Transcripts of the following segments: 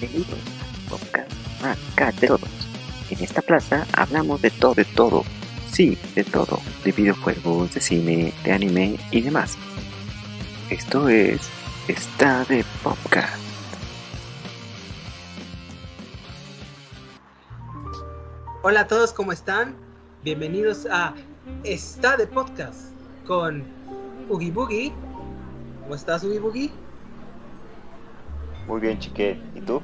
Bienvenidos a podcast acá. En esta plaza hablamos de todo, de todo. Sí, de todo. De videojuegos, de cine, de anime y demás. Esto es Está de Podcast. Hola a todos, ¿cómo están? Bienvenidos a Está de Podcast con Ugi Boogie. ¿Cómo estás, Ugi Boogie? Muy bien, Chique. ¿Y tú?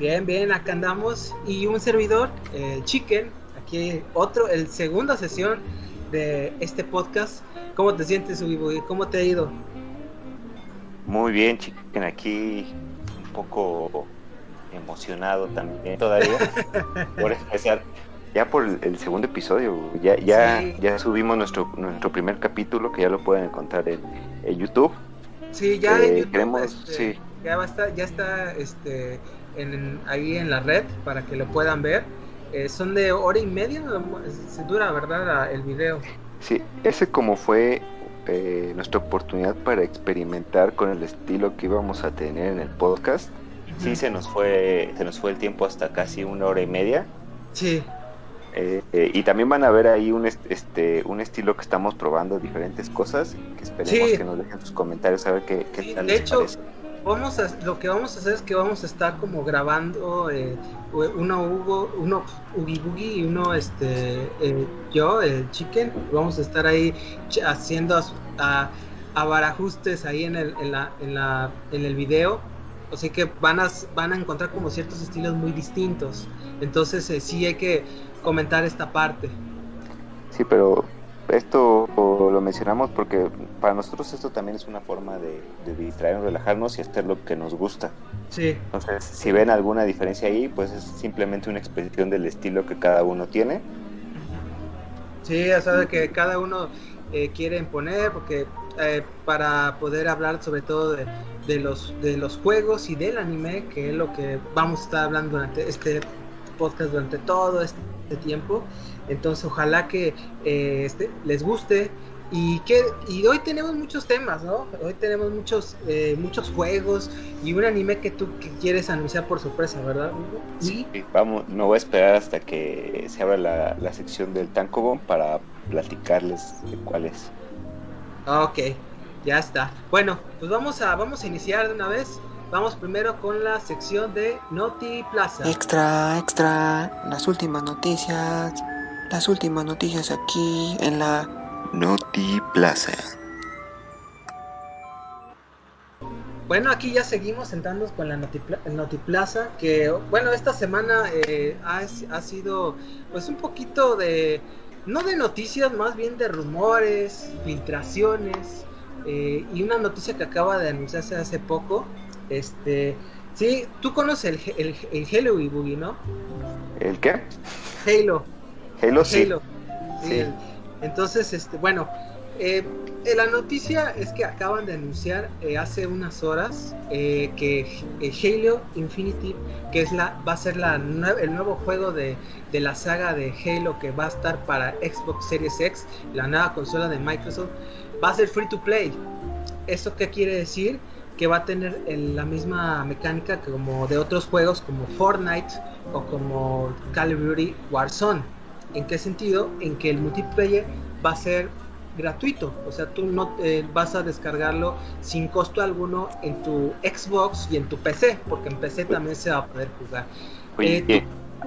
Bien, bien, acá andamos. Y un servidor, el Chicken, aquí otro, el segunda sesión de este podcast. ¿Cómo te sientes, Boogie? ¿Cómo te ha ido? Muy bien, Chicken. Aquí un poco emocionado también todavía por empezar ya por el, segundo episodio ya ya Sí. ya subimos nuestro nuestro primer capítulo que ya lo pueden encontrar en, en YouTube Sí, ya Eh, en YouTube, queremos- este, sí. Ya va a estar, ya está este, en, ahí en la red para que lo puedan ver. Eh, son de hora y media, se dura, ¿verdad? la- el video. sí ese como fue eh, nuestra oportunidad para experimentar con el estilo que íbamos a tener en el podcast sí se nos fue se nos fue el tiempo hasta casi una hora y media Sí, Eh, eh, y también van a ver ahí un, est- este, un estilo que estamos probando diferentes cosas. Que esperemos Sí. que nos dejen sus comentarios a ver qué, qué Sí, tal de les hecho, parece. Vamos a, lo que vamos a hacer es que vamos a estar como grabando eh, uno Hugo, uno Ugi Boogie y uno este eh, yo, el Chicken. Vamos a estar ahí haciendo as- a, a barajustes ahí en el, en, la, en, la, en el video. Así que van a, van a encontrar como ciertos estilos muy distintos. Entonces eh, sí hay que comentar esta parte. Sí, pero esto lo mencionamos porque para nosotros esto también es una forma de, de distraernos, relajarnos y hacer lo que nos gusta. Sí, Entonces, si ven alguna diferencia ahí, pues es simplemente una expresión del estilo que cada uno tiene. Sí, ya sabes que cada uno eh, quiere imponer, porque eh, para poder hablar sobre todo de, de los, de los juegos y del anime, que es lo que vamos a estar hablando durante este podcast durante todo este tiempo. Entonces, ojalá que eh, este, les guste. Y, que, y hoy tenemos muchos temas, ¿no? Hoy tenemos muchos, eh, muchos juegos y un anime que tú que quieres anunciar por sorpresa, ¿verdad? Hugo? Y vamos, me voy a esperar hasta que se abra la, la sección del Tankobon para platicarles de cuál es. Ok, ya está. Bueno, pues vamos a, vamos a iniciar de una vez. Vamos primero con la sección de Noti Plaza. Extra, extra, las últimas noticias, las últimas noticias aquí en la Noti Plaza. Bueno, aquí ya seguimos sentándonos con la Notipla- Notiplaza, que bueno, esta semana eh, ha, ha sido pues un poquito de, no de noticias, más bien de rumores, filtraciones, eh, y una noticia que acaba de anunciarse hace poco, este, sí, tú conoces el, el, el Halo y Boogie, ¿no? ¿El qué? Halo. Halo, sí. Halo. Sí, Entonces, este, bueno, eh, eh, la noticia es que acaban de anunciar eh, hace unas horas eh, que Halo Infinity, que es la, va a ser la nue- el nuevo juego de, de la saga de Halo que va a estar para Xbox Series X, la nueva consola de Microsoft, va a ser free to play. ¿Esto qué quiere decir? Que va a tener el- la misma mecánica que como de otros juegos como Fortnite o como Call of Duty Warzone. ¿En qué sentido? En que el multiplayer va a ser gratuito, o sea, tú no eh, vas a descargarlo sin costo alguno en tu Xbox y en tu PC, porque en PC también se va a poder jugar. Oye, Eh,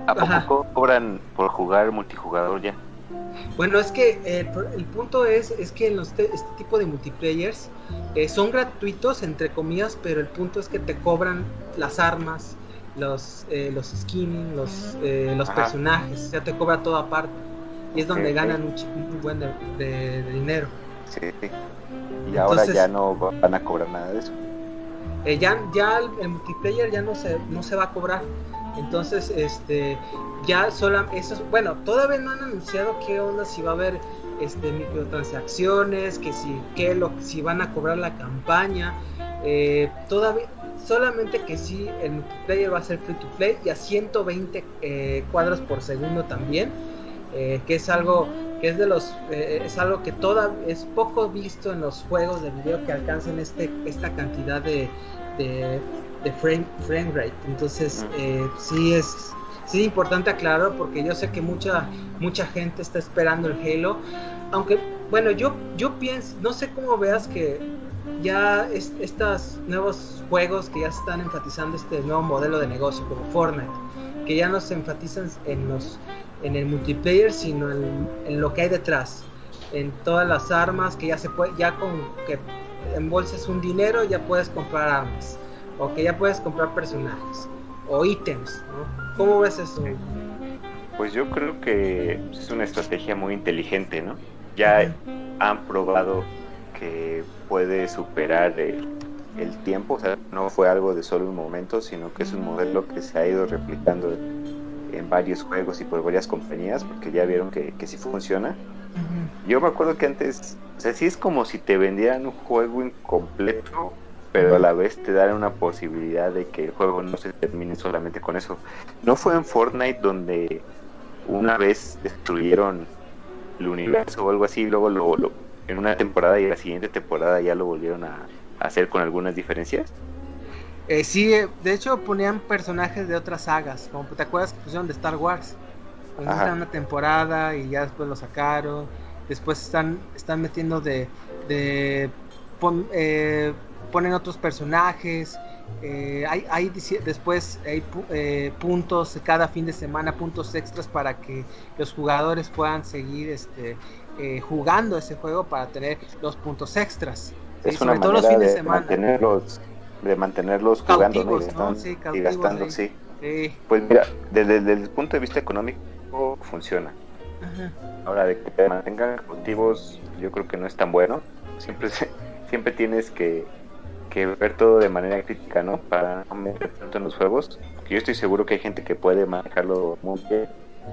¿a ajá. poco cobran por jugar multijugador ya? Bueno, es que eh, el, el punto es, es que en los te- este tipo de multiplayers eh, son gratuitos, entre comillas, pero el punto es que te cobran las armas, los, eh, los skinning, los, eh, los Ajá. personajes, ya te cobra toda parte. Y es donde ganan un, un buen de, de- de dinero. Sí. Y ahora Entonces- ya no van a cobrar nada de eso. Eh, ya, ya el, el multiplayer ya no se, no se va a cobrar. Entonces, este, ya sola, eso es- bueno, todavía no han anunciado qué onda, si va a haber este microtransacciones, que si, qué lo, si van a cobrar la campaña, eh, todavía, solamente que sí, el multiplayer va a ser free to play y a 120 eh, cuadros por segundo también, eh, que es algo que es de los eh, es algo que toda es poco visto en los juegos de video que alcancen este esta cantidad de, de, de frame, frame rate. Entonces, eh, sí es sí es importante aclarar porque yo sé que mucha mucha gente está esperando el Halo, aunque bueno, yo yo pienso, no sé cómo veas que ya es, estos nuevos juegos que ya están enfatizando este nuevo modelo de negocio como Fortnite, que ya no se enfatizan en los en el multiplayer, sino en, en lo que hay detrás, en todas las armas que ya se puede ya con que embolses un dinero ya puedes comprar armas o que ya puedes comprar personajes o ítems, ¿no? ¿Cómo ves eso? Pues yo creo que es una estrategia muy inteligente, ¿no? Ya han probado que puede superar el, el, tiempo, o sea, no fue algo de solo un momento, sino que es un modelo que se ha ido replicando en varios juegos y por varias compañías, porque ya vieron que, que sí funciona. Uh -huh. Yo me acuerdo que antes, o sea, sí es como si te vendieran un juego incompleto pero a la vez te dan una posibilidad de que el juego no se termine solamente con eso. ¿No fue en Fortnite donde una vez destruyeron el universo o algo así, y luego lo, lo, en una temporada y en la siguiente temporada ya lo volvieron a, a hacer con algunas diferencias? Eh, sí, eh, de hecho ponían personajes de otras sagas, como te acuerdas que pusieron de Star Wars. Ajá. una temporada y ya después lo sacaron. Después están, están metiendo de, de pon, eh, ponen otros personajes. Hay, hay, después hay eh, puntos cada fin de semana, puntos extras para que los jugadores puedan seguir este, eh, jugando ese juego para tener los puntos extras. Es ¿sí? una Sobre manera todo los fines de, de semana. Mantenerlos, de mantenerlos jugando ¿no? y, gastando, sí, y gastando sí. sí. Pues mira, desde, desde, el punto de vista económico funciona. Ajá. Ahora, de que te mantengan cautivos, yo creo que no es tan bueno. Siempre, siempre tienes que que ver todo de manera crítica, ¿no? Para no meter tanto en los juegos. Yo estoy seguro que hay gente que puede manejarlo muy bien,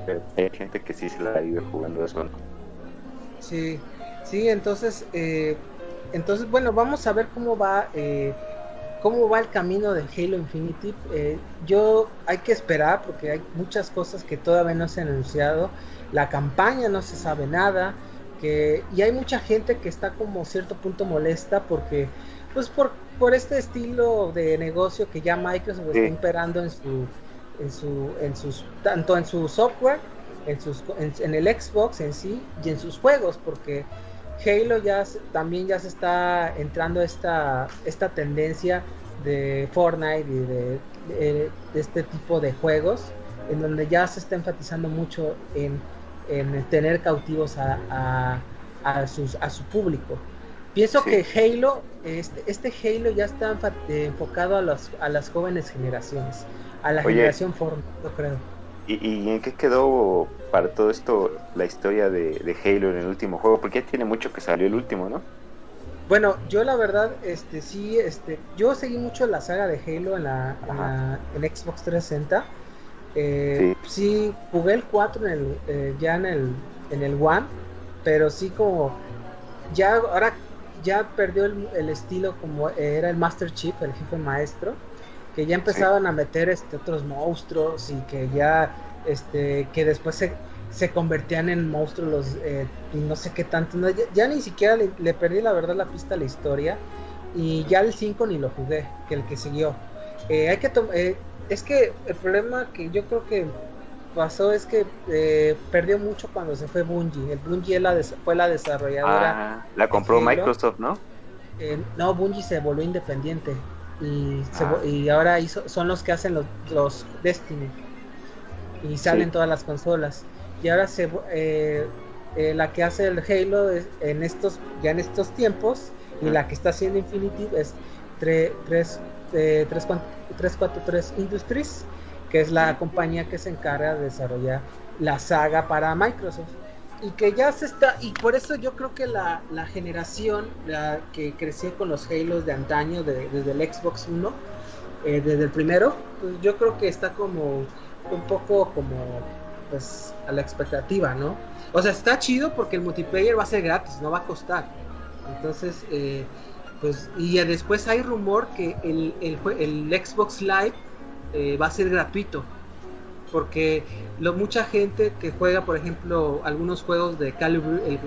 pero hay gente que sí se la vive jugando eso, ¿no? Sí, sí, entonces, eh, entonces, bueno, vamos a ver cómo va, eh, cómo va el camino del Halo Infinity. Eh, yo hay que esperar porque hay muchas cosas que todavía no se han anunciado. La campaña no se sabe nada. Que, y hay mucha gente que está como cierto punto molesta porque pues por, por este estilo de negocio que ya Microsoft sí. está imperando en su en su en sus tanto en su software en sus en, en, el Xbox en sí y en sus juegos porque Halo ya también ya se está entrando esta esta tendencia de Fortnite y de, de, de este tipo de juegos en donde ya se está enfatizando mucho en, en tener cautivos a, a, a, sus, a su público Pienso sí. que Halo, este, este Halo ya está enfocado a, los, a las jóvenes generaciones, a la Oye, generación Fortnite, yo creo. ¿Y, ¿y, en qué quedó para todo esto la historia de, de, Halo en el último juego? Porque ya tiene mucho que salió el último, ¿no? Bueno, yo la verdad, este sí, este, yo seguí mucho la saga de Halo en la, en, la, en Xbox 360. Eh, sí. sí. jugué el 4 en el, eh, ya en el, en el One, pero sí como ya ahora ya perdió el, el, estilo como era el Master Chief, el jefe maestro, que ya empezaban a meter este, otros monstruos y que ya, este, que después se, se convertían en monstruos los, eh, y no sé qué tanto, no, ya, ya, ni siquiera le, le, perdí la verdad la pista a la historia y ya el 5 ni lo jugué, que el que siguió. Eh, hay que eh, es que el problema que yo creo que pasó es que eh, perdió mucho cuando se fue Bungie. El Bungie la fue la desarrolladora. Ah, la compró Microsoft, ¿no? Eh, no, Bungie se volvió independiente y, se, ah. y ahora hizo, son los que hacen los, los Destiny y salen sí. todas las consolas. Y ahora se, eh, la que hace el Halo es, en estos ya en estos tiempos y mm. la que está haciendo Infinity es 343 Industries que es la compañía que se encarga de desarrollar la saga para Microsoft. Y que ya se está, y por eso yo creo que la, la generación la que creció con los Halos de antaño, de, desde el Xbox 1, eh, desde el primero, pues yo creo que está como un poco como pues a la expectativa, ¿no? O sea, está chido porque el multiplayer va a ser gratis, no va a costar. Entonces, eh, pues, y después hay rumor que el, el, el Xbox Live eh, va a ser gratuito. Porque lo, mucha gente que juega, por ejemplo, algunos juegos de of, el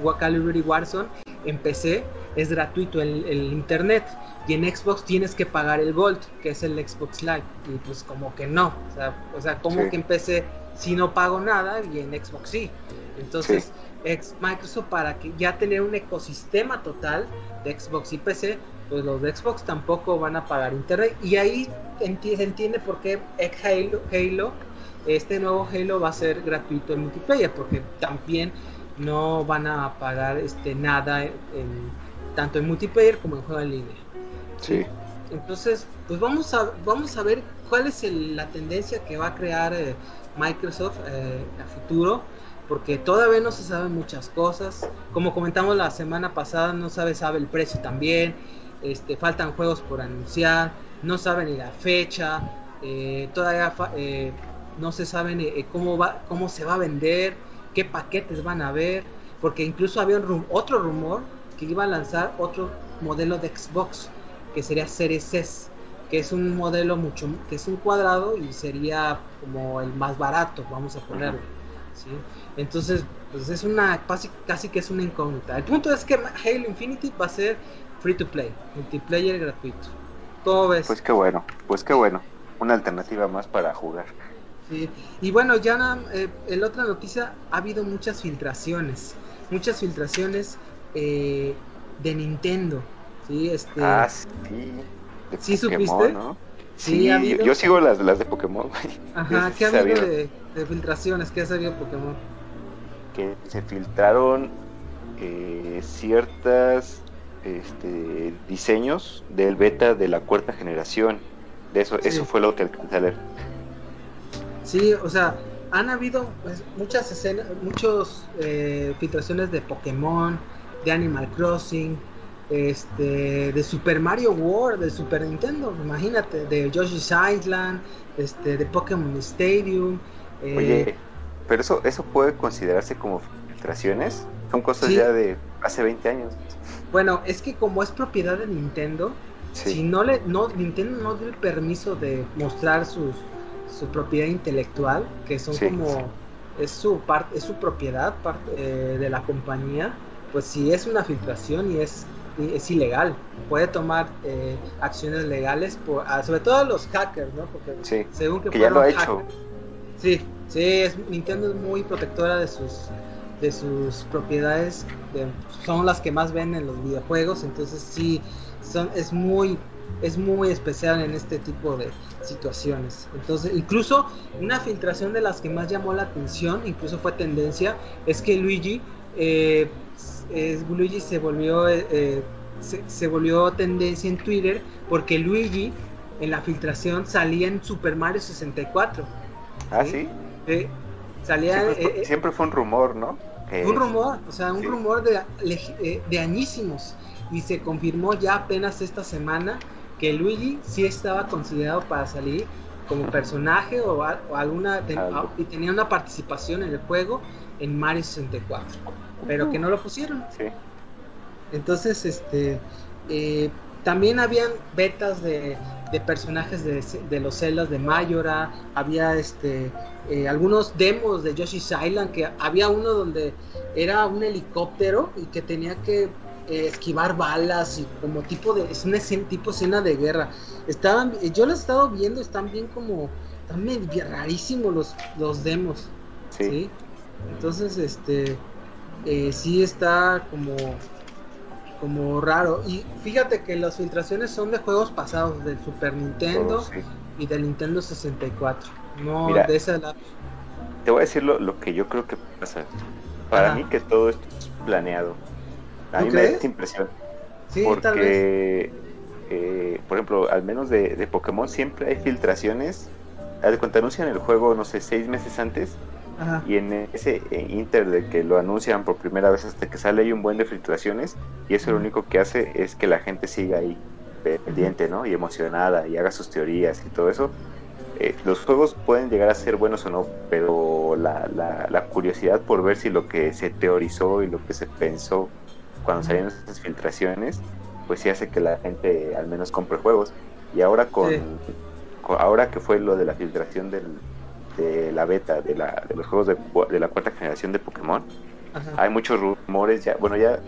Warzone en PC, es gratuito el, el, internet y en Xbox tienes que pagar el Gold, que es el Xbox Live. Y pues como que no, o sea, o sea como Sí. que empecé si no pago nada y en Xbox sí. Entonces, ex Microsoft para que ya tener un ecosistema total de Xbox y PC, pues los de Xbox tampoco van a pagar internet y ahí enti- se entiende por qué Halo, Halo, este nuevo Halo va a ser gratuito en multiplayer porque también no van a pagar este nada en, tanto en multiplayer como en juego en línea. Sí. Entonces, pues vamos a, vamos a ver cuál es el- la tendencia que va a crear eh, Microsoft eh, a futuro, porque todavía no se saben muchas cosas. Como comentamos la semana pasada, no sabe, sabe el precio también. Este, faltan juegos por anunciar, no saben ni la fecha, eh, todavía fa- eh, no se saben eh, cómo va, cómo se va a vender, qué paquetes van a haber, porque incluso había un otro rumor que iba a lanzar otro modelo de Xbox que sería Series S, que es un modelo mucho, que es un cuadrado y sería como el más barato, vamos a ponerlo. ¿sí? Entonces, pues es una, casi, casi que es una incógnita. El punto es que Halo Infinity va a ser free to play, multiplayer gratuito. ¿Cómo ves? Pues qué bueno, pues qué bueno. Una alternativa más para jugar. Sí. Y bueno, ya eh, en la otra noticia ha habido muchas filtraciones, muchas filtraciones eh, de Nintendo. Sí, este, Ah, sí. de ¿Sí Pokémon, supiste? ¿no? Sí, Sí, ha yo, habido. yo sigo las, las de Pokémon, güey. Ajá, ¿qué ha habido de, de filtraciones? ¿Qué ha sabido Pokémon? que se filtraron eh, ciertas este, diseños del beta de la cuarta generación. De eso, Sí. eso fue lo que alcancé a leer. Sí, o sea, han habido pues, muchas escenas, muchos eh, filtraciones de Pokémon, de Animal Crossing, este, de Super Mario World, de Super Nintendo, imagínate, de Yoshi's Island, este, de Pokémon Stadium. eh, Oye, pero eso, eso puede considerarse como filtraciones. Son cosas Sí. ya de hace 20 años. Bueno, es que como es propiedad de Nintendo, Sí. si no le, no, Nintendo no dio el permiso de mostrar sus, su propiedad intelectual, que son Sí. como es su parte, es su propiedad parte eh, de la compañía, pues si es una filtración y es y es ilegal, puede tomar eh, acciones legales, por, ah, sobre todo los hackers, ¿no? Porque Sí, según que, que ya lo ha hecho. hackers. Sí, sí, es, Nintendo es muy protectora de sus de sus propiedades, de- son las que más venden los videojuegos, entonces sí, son, es muy es muy especial en este tipo de situaciones. Entonces, incluso una filtración de las que más llamó la atención, incluso fue tendencia, es que Luigi, eh, es- Luigi se volvió eh, eh, se, se volvió tendencia en Twitter porque Luigi en la filtración salía en Super Mario 64. Ah, Sí. sí. Salía Siempre, fue- siempre fue un rumor, ¿no? Un rumor, o sea, un Sí. rumor de, de añísimos. Y se confirmó ya apenas esta semana que Luigi sí estaba considerado para salir como personaje o, a- o alguna y tenía una participación en el juego en Mario 64, pero que no lo pusieron. Sí. Entonces, este, eh, también habían betas de, de personajes de, de los celdas de Mayora, había este, eh, algunos demos de Yoshi's Island, que había uno donde era un helicóptero y que tenía que eh, esquivar balas y como tipo de, es una escena, tipo escena de guerra. Estaban, yo lo he estado viendo, están bien como, están medio rarísimos los, los demos. Sí. ¿sí? Entonces, este, eh, sí está como, como raro. Y fíjate que las filtraciones son de juegos pasados, del Super Nintendo sí. y del Nintendo 64. No Mira. de esa la... Te voy a decir lo, lo que yo creo que pasa. Para Ajá. mí que todo esto es planeado. A ¿Tú mí me da crees? esta impresión. Sí, tal vez. porque, eh, por ejemplo, al menos de, de Pokémon siempre hay filtraciones. Cuenta, anuncian el juego, no sé, seis meses antes. Ajá. Y en ese inter de que lo anuncian por primera vez hasta que sale hay un buen de filtraciones. Y eso lo único que hace es que la gente siga ahí pendiente, ¿no? Y emocionada y haga sus teorías y todo eso. Eh, los juegos pueden llegar a ser buenos o no, pero la, la, la curiosidad por ver si lo que se teorizó y lo que se pensó cuando salieron esas filtraciones, pues sí hace que la gente al menos compre juegos. Y ahora con, Sí. con- ahora que fue lo de la filtración del, de la beta de, la, de los juegos de, de la cuarta generación de Pokémon, Ajá. hay muchos rumores ya, bueno ya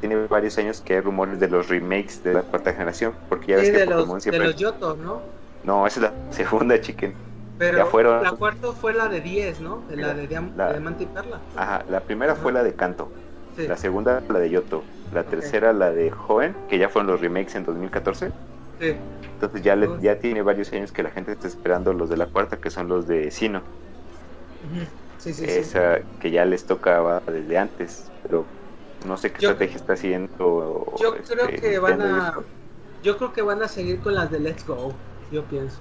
tiene varios años que hay rumores de los remakes de la cuarta generación, porque ya Sí, ves que de Pokémon los, siempre... de los Yoto, ¿no? No, esa es la segunda, chicken. Pero Ya fueron- la cuarta fue la de 10, ¿no? La de Diam- La- Diamante y Perla. Ajá, la primera fue la de Canto, Sí. la segunda la de Yoto, la tercera la de Joven, que ya fueron los remakes en 2014. sí. Entonces ya, le- ya tiene varios años que la gente está esperando los de la cuarta, que son los de Sino. Sí, sí. Esa que ya les tocaba desde antes, pero no sé qué Yo- estrategia está haciendo. Yo creo este, que van a. Yo creo que van a seguir con las de Let's Go. Yo pienso.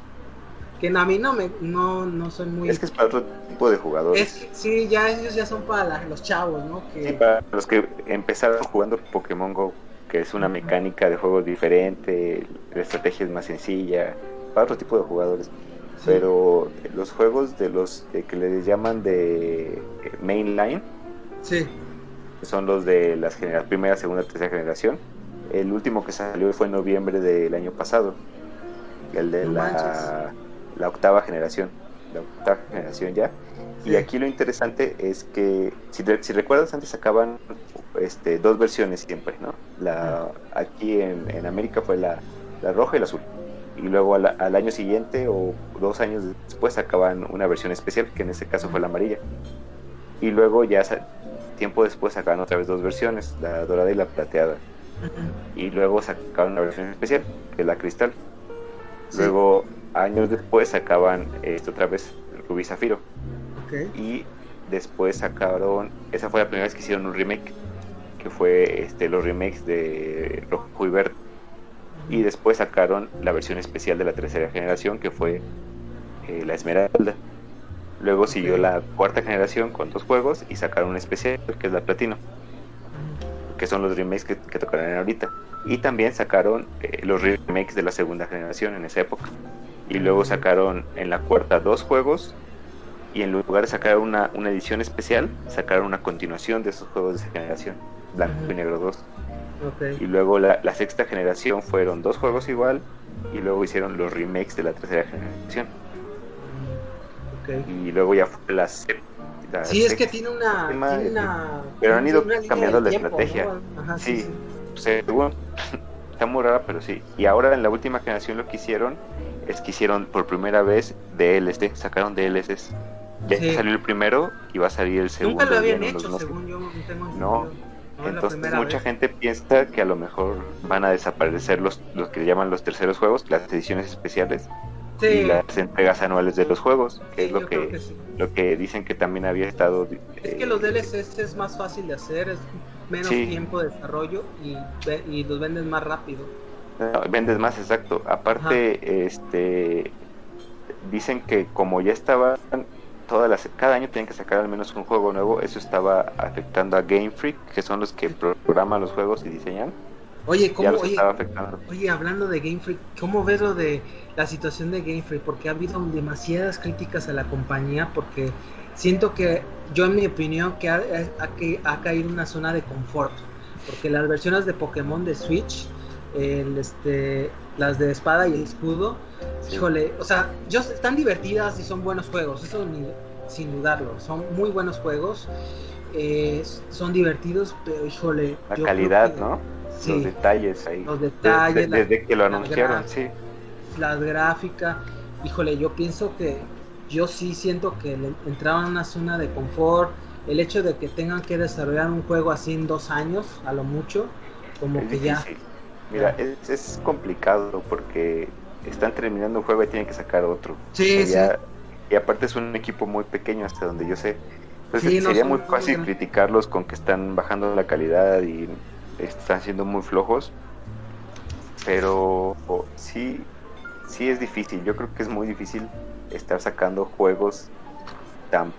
Que a mí no me. No, no soy muy. Es que es para otro tipo de jugadores. Es que sí, ya ellos ya son para la- los chavos, ¿no? Que, Sí, para los que empezaron jugando Pokémon Go, que es una mecánica de juego diferente, la estrategia es más sencilla, para otro tipo de jugadores. sí. Pero los juegos de los de que les llaman de eh, mainline, Sí. que son los de las primera, segunda, tercera generación, el último que salió fue en noviembre del año pasado, el de No la, manches. La octava generación, la octava generación ya. Y aquí lo interesante es que, si, si recuerdas, antes sacaban este, dos versiones siempre, ¿no? La, aquí en, en América fue la, la roja y la azul. Y luego al, al año siguiente o dos años después sacaban una versión especial, que en este caso fue la amarilla. Y luego ya tiempo después sacaban otra vez dos versiones, la dorada y la plateada. Y luego sacaban una versión especial, que es la cristal. Sí. Luego, años después, sacaban esto otra vez, Rubí Zafiro. Ok. Y después sacaron, esa fue la primera vez que hicieron un remake, que fue este, los remakes de Rojo y Verde. Y después sacaron la versión especial de la tercera generación, que fue eh, la Esmeralda. Luego siguió Ok. la cuarta generación con dos juegos y sacaron un especial, que es la Platino, que son los remakes que, que tocarán ahorita. Y también sacaron eh, los remakes de la segunda generación en esa época. Y luego sacaron en la cuarta dos juegos. Y en lugar de sacar una, una edición especial, sacaron una continuación de esos juegos de esa generación. Blanco y. Negro 2. Ok. Y luego la, la sexta generación fueron dos juegos igual. Y luego hicieron los remakes de la tercera generación. Y luego ya fue la séptima. Sí, es que tiene una. Tiene eh, una pero han ido cambiando la tiempo, estrategia. ¿no? Ajá, sí, Sí. sí. según está muy rara, pero sí. Y ahora en la última generación lo que hicieron es que hicieron por primera vez DLC, sacaron DLCs. Ya Sí. salió el primero y va a salir el segundo. Nunca lo habían hecho, según yo tengo No. entendido. No, Entonces mucha vez. gente piensa que a lo mejor van a desaparecer los, los que llaman los terceros juegos, las ediciones especiales Sí, y las entregas anuales de los juegos, que sí, es lo que, que sí. lo que dicen que también había estado... Es eh, que los DLCs es más fácil de hacer, es menos tiempo de desarrollo y, los vendes más rápido. No, vendes más exacto. Aparte, este dicen que como ya estaban todas las cada año tienen que sacar al menos un juego nuevo, eso estaba afectando a Game Freak, que son los que programan los juegos y diseñan. Oye, ¿cómo, oye, oye, hablando de Game Freak, ¿cómo ves lo de la situación de Game Freak? Porque ha habido demasiadas críticas a la compañía porque siento que, yo en mi opinión, que ha, ha- que ha caído una zona de confort. Porque las versiones de Pokémon de Switch, el, este, las de espada y escudo, Sí. híjole, o sea, yo, están divertidas y son buenos juegos, eso ni- sin dudarlo, son muy buenos juegos, eh, son divertidos, pero híjole, La calidad, que- ¿no? Sí, Los detalles ahí. los De- detalles, la- desde que lo anunciaron, sí. la gráfica, híjole, yo pienso que yo sí siento que le entraban en una zona de confort, el hecho de que tengan que desarrollar un juego así en dos años, a lo mucho, como Es que ya. Mira, es, es complicado porque están terminando un juego y tienen que sacar otro. Sí, Sería- Y aparte es un equipo muy pequeño hasta donde yo sé. Entonces Sí, sería muy fácil criticarlos con que están bajando la calidad y están siendo muy flojos. Pero sí, sí es difícil. Yo creo que es muy difícil estar sacando juegos tan,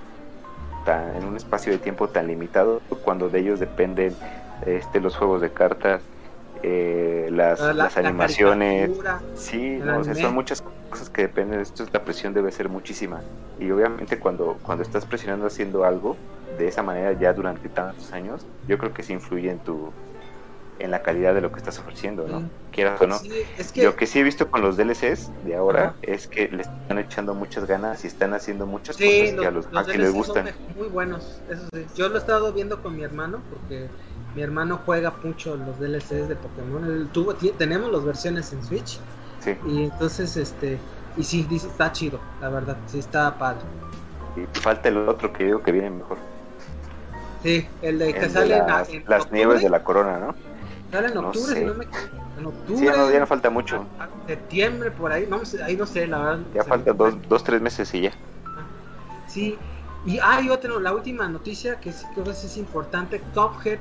tan en un espacio de tiempo tan limitado cuando de ellos dependen este, los juegos de cartas, eh, las, la- las la animaciones. caricatura, Sí, no, o sea, son muchas cosas que dependen de esto, la presión debe ser muchísima. Y obviamente cuando, cuando estás presionando haciendo algo de esa manera ya durante tantos años, yo creo que sí influye en tu en la calidad de lo que estás ofreciendo, ¿no? Sí. Quieras o no. Sí, es que Lo que sí he visto con los DLCs de ahora es que le están echando muchas ganas y están haciendo muchas Sí, cosas los, que a los sí les son gustan. muy buenos, eso sí. Yo lo he estado viendo con mi hermano porque mi hermano juega mucho los DLCs de Pokémon. Él tuvo, ti- tenemos las versiones en Switch. Sí. Y entonces, este, y sí, dice, está chido, la verdad, sí está padre. Y falta el otro que digo que viene mejor. Sí, el de que El sale en- las, en, las octubre, nieves de la corona, ¿no? Sale en no octubre, sé. si no me En octubre. Sí, ya no, ya no falta mucho. a- a septiembre, por ahí, no ahí no sé, la verdad. Ya falta dos, dos, tres meses y ya. Sí, y hay otra, la última noticia que sí creo que es importante, Cuphead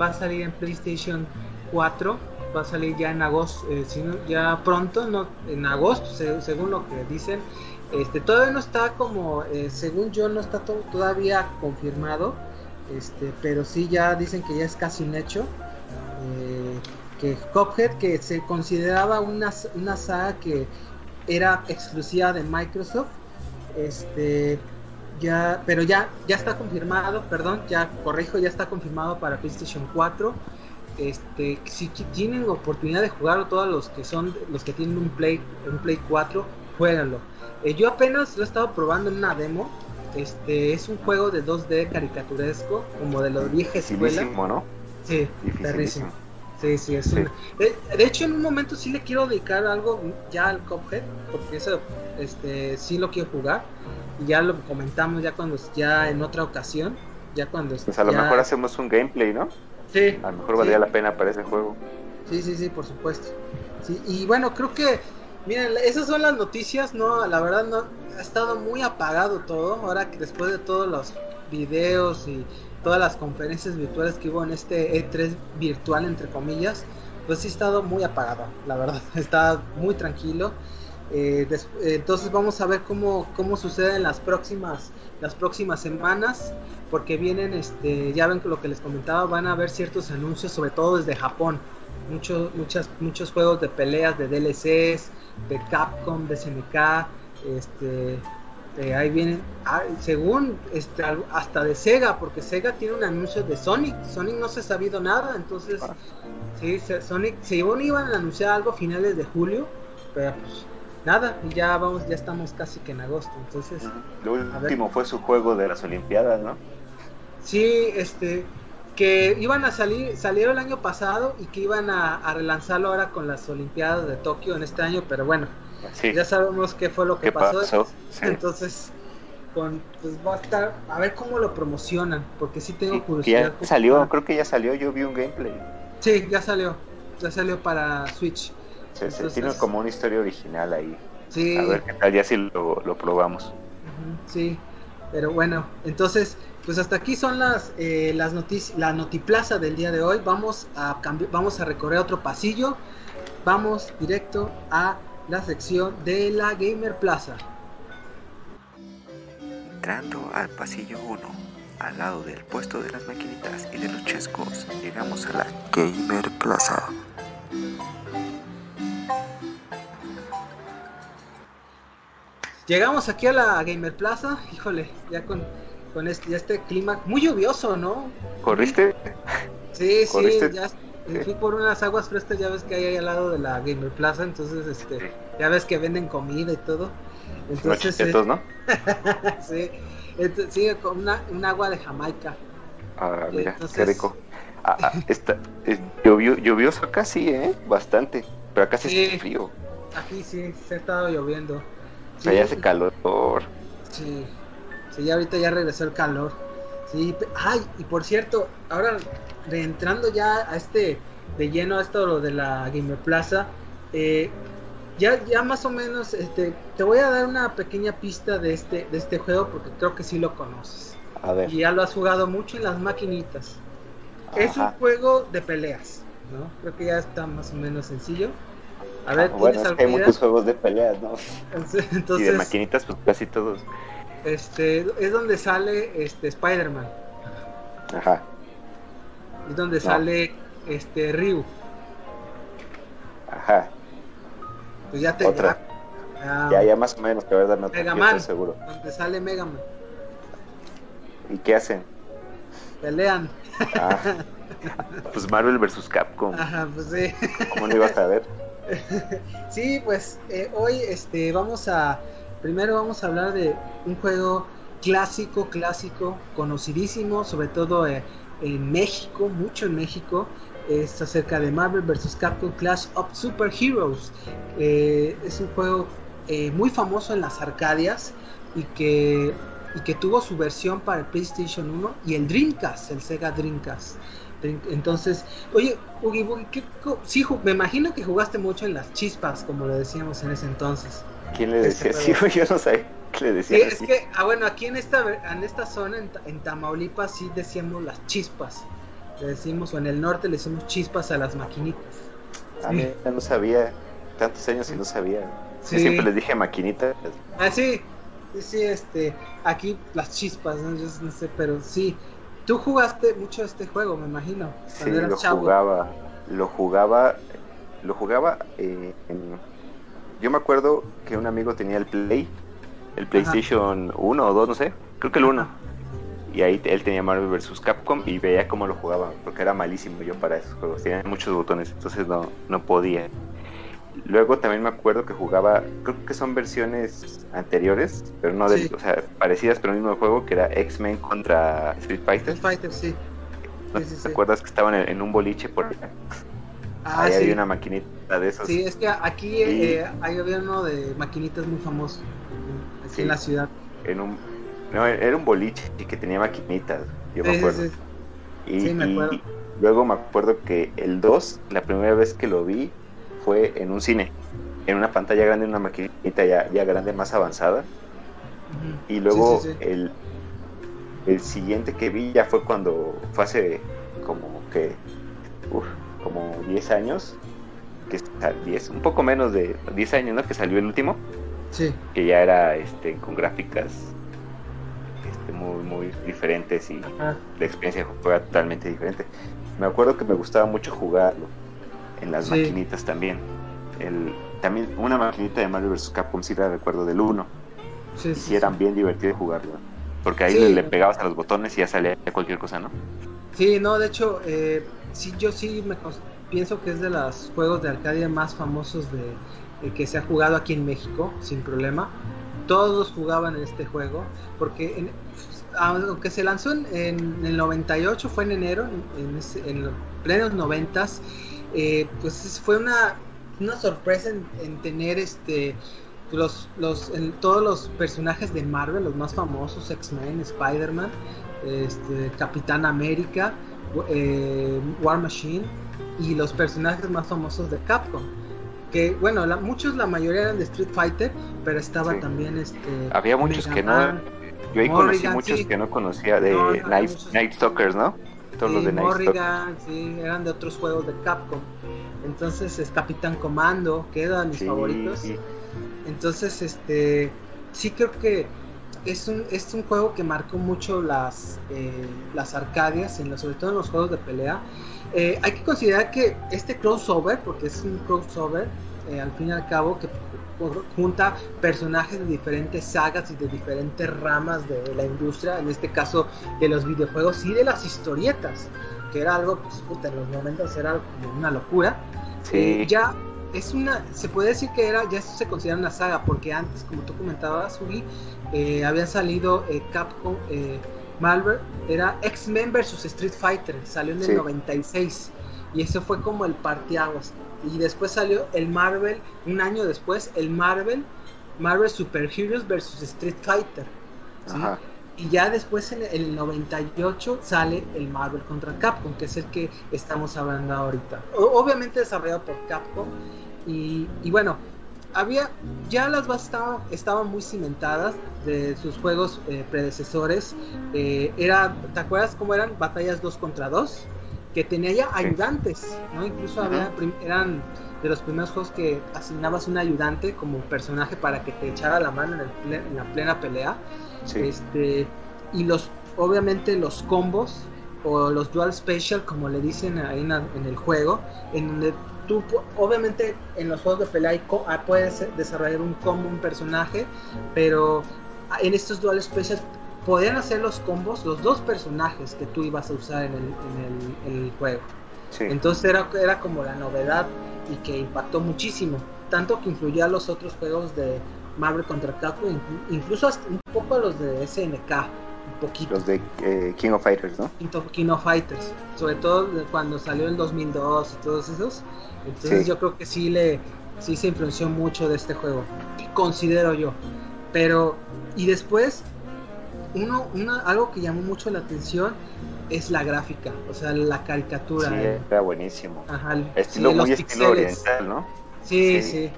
va a salir en PlayStation 4, va a salir ya en agosto, eh, si no- ya pronto, no, en agosto, se- según lo que dicen. Este, todavía no está como, eh, según yo, no está to- todavía confirmado, este, pero sí ya dicen que ya es casi un hecho. eh, que Cuphead, que se consideraba una, una saga que era exclusiva de Microsoft, este, ya, pero ya, ya está confirmado, perdón, ya corrijo, ya está confirmado para PlayStation 4. Este, si tienen oportunidad de jugarlo, todos los que son, los que tienen un Play, un Play 4, jueguenlo. Eh, yo apenas lo he estado probando en una demo. Este, es un juego de 2D caricaturesco, como de los vieja escuela. ¿no? Sí, perrísimo. Sí, sí, es Sí. una- De, de hecho, en un momento sí le quiero dedicar algo ya al Cuphead, porque eso este, sí lo quiero jugar. Ya lo comentamos ya cuando ya en otra ocasión. Ya cuando Pues a lo ya- mejor hacemos un gameplay, ¿no? Sí, A lo mejor sí, valdría la pena para ese juego. Sí, sí, sí, por supuesto. Sí, y bueno, creo que, miren, esas son las noticias, ¿no? La verdad, no ha estado muy apagado todo. Ahora que después de todos los videos y todas las conferencias virtuales que hubo en este E3 virtual, entre comillas, pues sí ha estado muy apagado, la verdad. Está muy tranquilo. Eh, eh, entonces vamos a ver cómo, cómo sucede en las próximas las próximas semanas porque vienen este ya ven lo que les comentaba van a haber ciertos anuncios sobre todo desde Japón muchos muchas muchos juegos de peleas de DLCs de Capcom de SNK este eh, ahí vienen ah, según este hasta de Sega porque Sega tiene un anuncio de Sonic Sonic no se ha sabido nada entonces Ah. sí se- Sonic según iban a anunciar algo a finales de julio pero pues nada y ya vamos ya estamos casi que en agosto entonces Lo último fue su juego de las Olimpiadas, ¿no? Sí, este, que iban a salir, salieron el año pasado y que iban a, a relanzarlo ahora con las Olimpiadas de Tokio en este año, pero bueno, Sí. ya sabemos qué fue lo que ¿Qué pasó. pasó? Sí. Entonces, con, pues va a estar, a ver cómo lo promocionan, porque sí tengo Sí, que curiosidad. ya salió, creo que ya salió, yo vi un gameplay. Sí, ya salió, ya salió para Switch. Se, se Entonces- tiene como una historia original ahí. Sí, A ver qué tal, ya si lo, lo probamos. Sí, pero bueno, entonces, pues hasta aquí son las eh, las noticias, la notiplaza del día de hoy. Vamos a cambi- vamos a recorrer otro pasillo. Vamos directo a la sección de la Gamer Plaza. Entrando al pasillo 1, al lado del puesto de las maquinitas y de los chescos, llegamos a la Gamer Plaza. Llegamos aquí a la Gamer Plaza, híjole, ya con con este, ya este clima muy lluvioso, ¿no? ¿Corriste? Sí, sí, ¿Corriste? ya eh, fui por unas aguas frescas, ya ves que hay ahí al lado de la Gamer Plaza, entonces este, ya ves que venden comida y todo. Entonces, eh, ¿no? sí, ent- sí, con una, un agua de Jamaica. Ah, mira, Entonces- qué rico. Ah, ah, está, es- llovió, lluvioso acá sí, ¿eh? Bastante. Pero acá sí, Sí. está frío. Aquí sí, se ha estado lloviendo. Sea, ya hace calor. Sí, sí, ahorita ya regresó el calor. Sí, ay, y por cierto, ahora reentrando ya a este de lleno a esto lo de la Gamer Plaza, eh, ya, ya más o menos, este, te voy a dar una pequeña pista de este, de este juego porque creo que sí lo conoces. A ver. Y ya lo has jugado mucho en las maquinitas. Es un juego de peleas, ¿no? Creo que ya está más o menos sencillo. A ver, Ah, bueno, ¿tienes es que hay muchos juegos de peleas, ¿no? y de maquinitas, pues casi todos. este, es donde sale este Spider-Man, Ajá. es donde No. sale este Ryu. Ajá. Pues ya te Otra. ya- Ya, ya más o menos, que verdad no Mega Man. seguro. donde sale Mega Man. ¿Y qué hacen? Pelean. Ah, pues Marvel vs. Capcom. Ajá, pues sí. ¿Cómo no ibas a ver? Sí, pues eh, hoy este vamos a primero vamos a hablar de un juego clásico, clásico, conocidísimo, sobre todo eh, en México, mucho en México, es acerca de Marvel vs. Capcom Clash of Super Heroes. Eh, es un juego muy famoso en las Arcadias y que, y que tuvo su versión para el PlayStation 1 y el Dreamcast, el Sega Dreamcast. Entonces, oye, Ugi, ¿qué, sí, me imagino que jugaste mucho en las chispas, como lo decíamos en ese entonces. ¿Quién le decía así? Yo no sé qué le decía. Sí, es que, ah, bueno, aquí en esta, en esta zona, en, Tamaulipas, sí decíamos las chispas. Le decimos, o en el norte le decimos chispas a las maquinitas. A mí ya no sabía, tantos años y no sabía. Sí. siempre les dije maquinita. Ah, sí, sí, este, aquí las chispas, ¿no? Yo no sé, pero sí. Tú jugaste mucho este juego, me imagino. Sí, lo jugaba, lo jugaba, lo jugaba eh, Yo me acuerdo que un amigo tenía el Play, el PlayStation 1 o 2, no sé, creo que el 1. Y ahí él tenía Marvel vs. Capcom y veía cómo lo jugaba, porque era malísimo yo para esos juegos, tenía muchos botones, entonces no, no podía. Luego también me acuerdo que jugaba, creo que son versiones anteriores, pero no de, o sea, parecidas pero el mismo juego, que era X-Men contra Street Fighter. Street Fighter, sí. ¿Te acuerdas que estaban en, un boliche por Ah, Ahí había una maquinita de esos. Sí, es que aquí eh, hay uno de maquinitas muy famoso aquí en la ciudad. En un, no, era un boliche que tenía maquinitas, yo me acuerdo. Y, me acuerdo. y, luego me acuerdo que el 2, la primera vez que lo vi, fue en un cine, en una pantalla grande, una maquinita ya, ya grande, más avanzada. Y luego El, el siguiente que vi ya fue cuando fue hace como que como 10 años, que 10, un poco menos de 10 años, ¿no? Que salió el último. Sí. Que ya era este con gráficas este, muy muy diferentes y la experiencia fue totalmente diferente. Me acuerdo que me gustaba mucho jugarlo en las maquinitas también. El, también una maquinita de Mario vs. Capcom sí la recuerdo del 1. Sí, sí, eran bien divertidos jugarlo. Porque ahí le, pegabas a los botones y ya salía cualquier cosa, ¿no? Sí, no, de hecho, eh, sí, yo sí me pienso que es de los juegos de Arcadia más famosos de, que se ha jugado aquí en México, sin problema. Todos jugaban en este juego, porque en, aunque se lanzó en, el 98, fue en enero, en, en los plenos 90 eh, pues fue una, una sorpresa en, tener este los, los todos los personajes de Marvel, los más famosos, X-Men, Spider-Man, este, Capitán América, eh, War Machine y los personajes más famosos de Capcom. Que bueno, muchos, la mayoría eran de Street Fighter, pero estaba también este. Había muchos que no. Yo ahí conocí muchos que no conocía de Night, Stalkers, ¿no? Todos los de Morrigan, sí, eran de otros juegos de Capcom. Entonces es Capitán Comando, que eran mis favoritos. Entonces, este, sí creo que es un, es un juego que marcó mucho las, eh, las arcadias, en sobre todo en los juegos de pelea. Eh, hay que considerar que este crossover, porque es un crossover, eh, al fin y al cabo, que junta personajes de diferentes sagas y de diferentes ramas de la industria, en este caso de los videojuegos y de las historietas, que era algo, pues, en los momentos era como una locura. Sí. ya es una, se puede decir que era, ya se considera una saga, porque antes, como tú comentabas, Ugi, eh, había salido eh, Capcom, eh, Marvel, era X-Men vs Street Fighter, salió en el 96, y eso fue como el parteaguas. Y después salió el Marvel, un año después, el Marvel, Marvel Super Heroes vs Street Fighter. Y ya después en el 98 sale el Marvel contra Capcom, que es el que estamos hablando ahorita. obviamente desarrollado por Capcom. Y, bueno, había ya las bases estaban, muy cimentadas de sus juegos eh, predecesores. Eh, era, ¿Te acuerdas cómo eran batallas 2 contra 2? Que tenía ya ayudantes, ¿no? Incluso había, eran de los primeros juegos que asignabas un ayudante como personaje para que te echara la mano en, la plena pelea. Este, y los, obviamente los combos o los dual special, como le dicen ahí en, el juego, en donde tú, obviamente en los juegos de pelea ah, puedes desarrollar un combo, un personaje, pero en estos dual special podían hacer los combos los dos personajes que tú ibas a usar en el, juego. Entonces era, era como la novedad y que impactó muchísimo, tanto que influyó a los otros juegos de Marvel contra Capcom, incluso hasta un poco a los de SNK, un poquito. Los de eh, King of Fighters, ¿no? King of Fighters, sobre todo cuando salió en 2002 y todos esos. Entonces Sí. yo creo que sí le sí se influenció mucho de este juego, considero yo. Pero y después uno una algo que llamó mucho la atención es la gráfica, o sea, la caricatura. Sí, eh. era buenísimo. Ajá, Estilo sí, los muy estilo pixeles. oriental, ¿no? Sí, Sí. sí.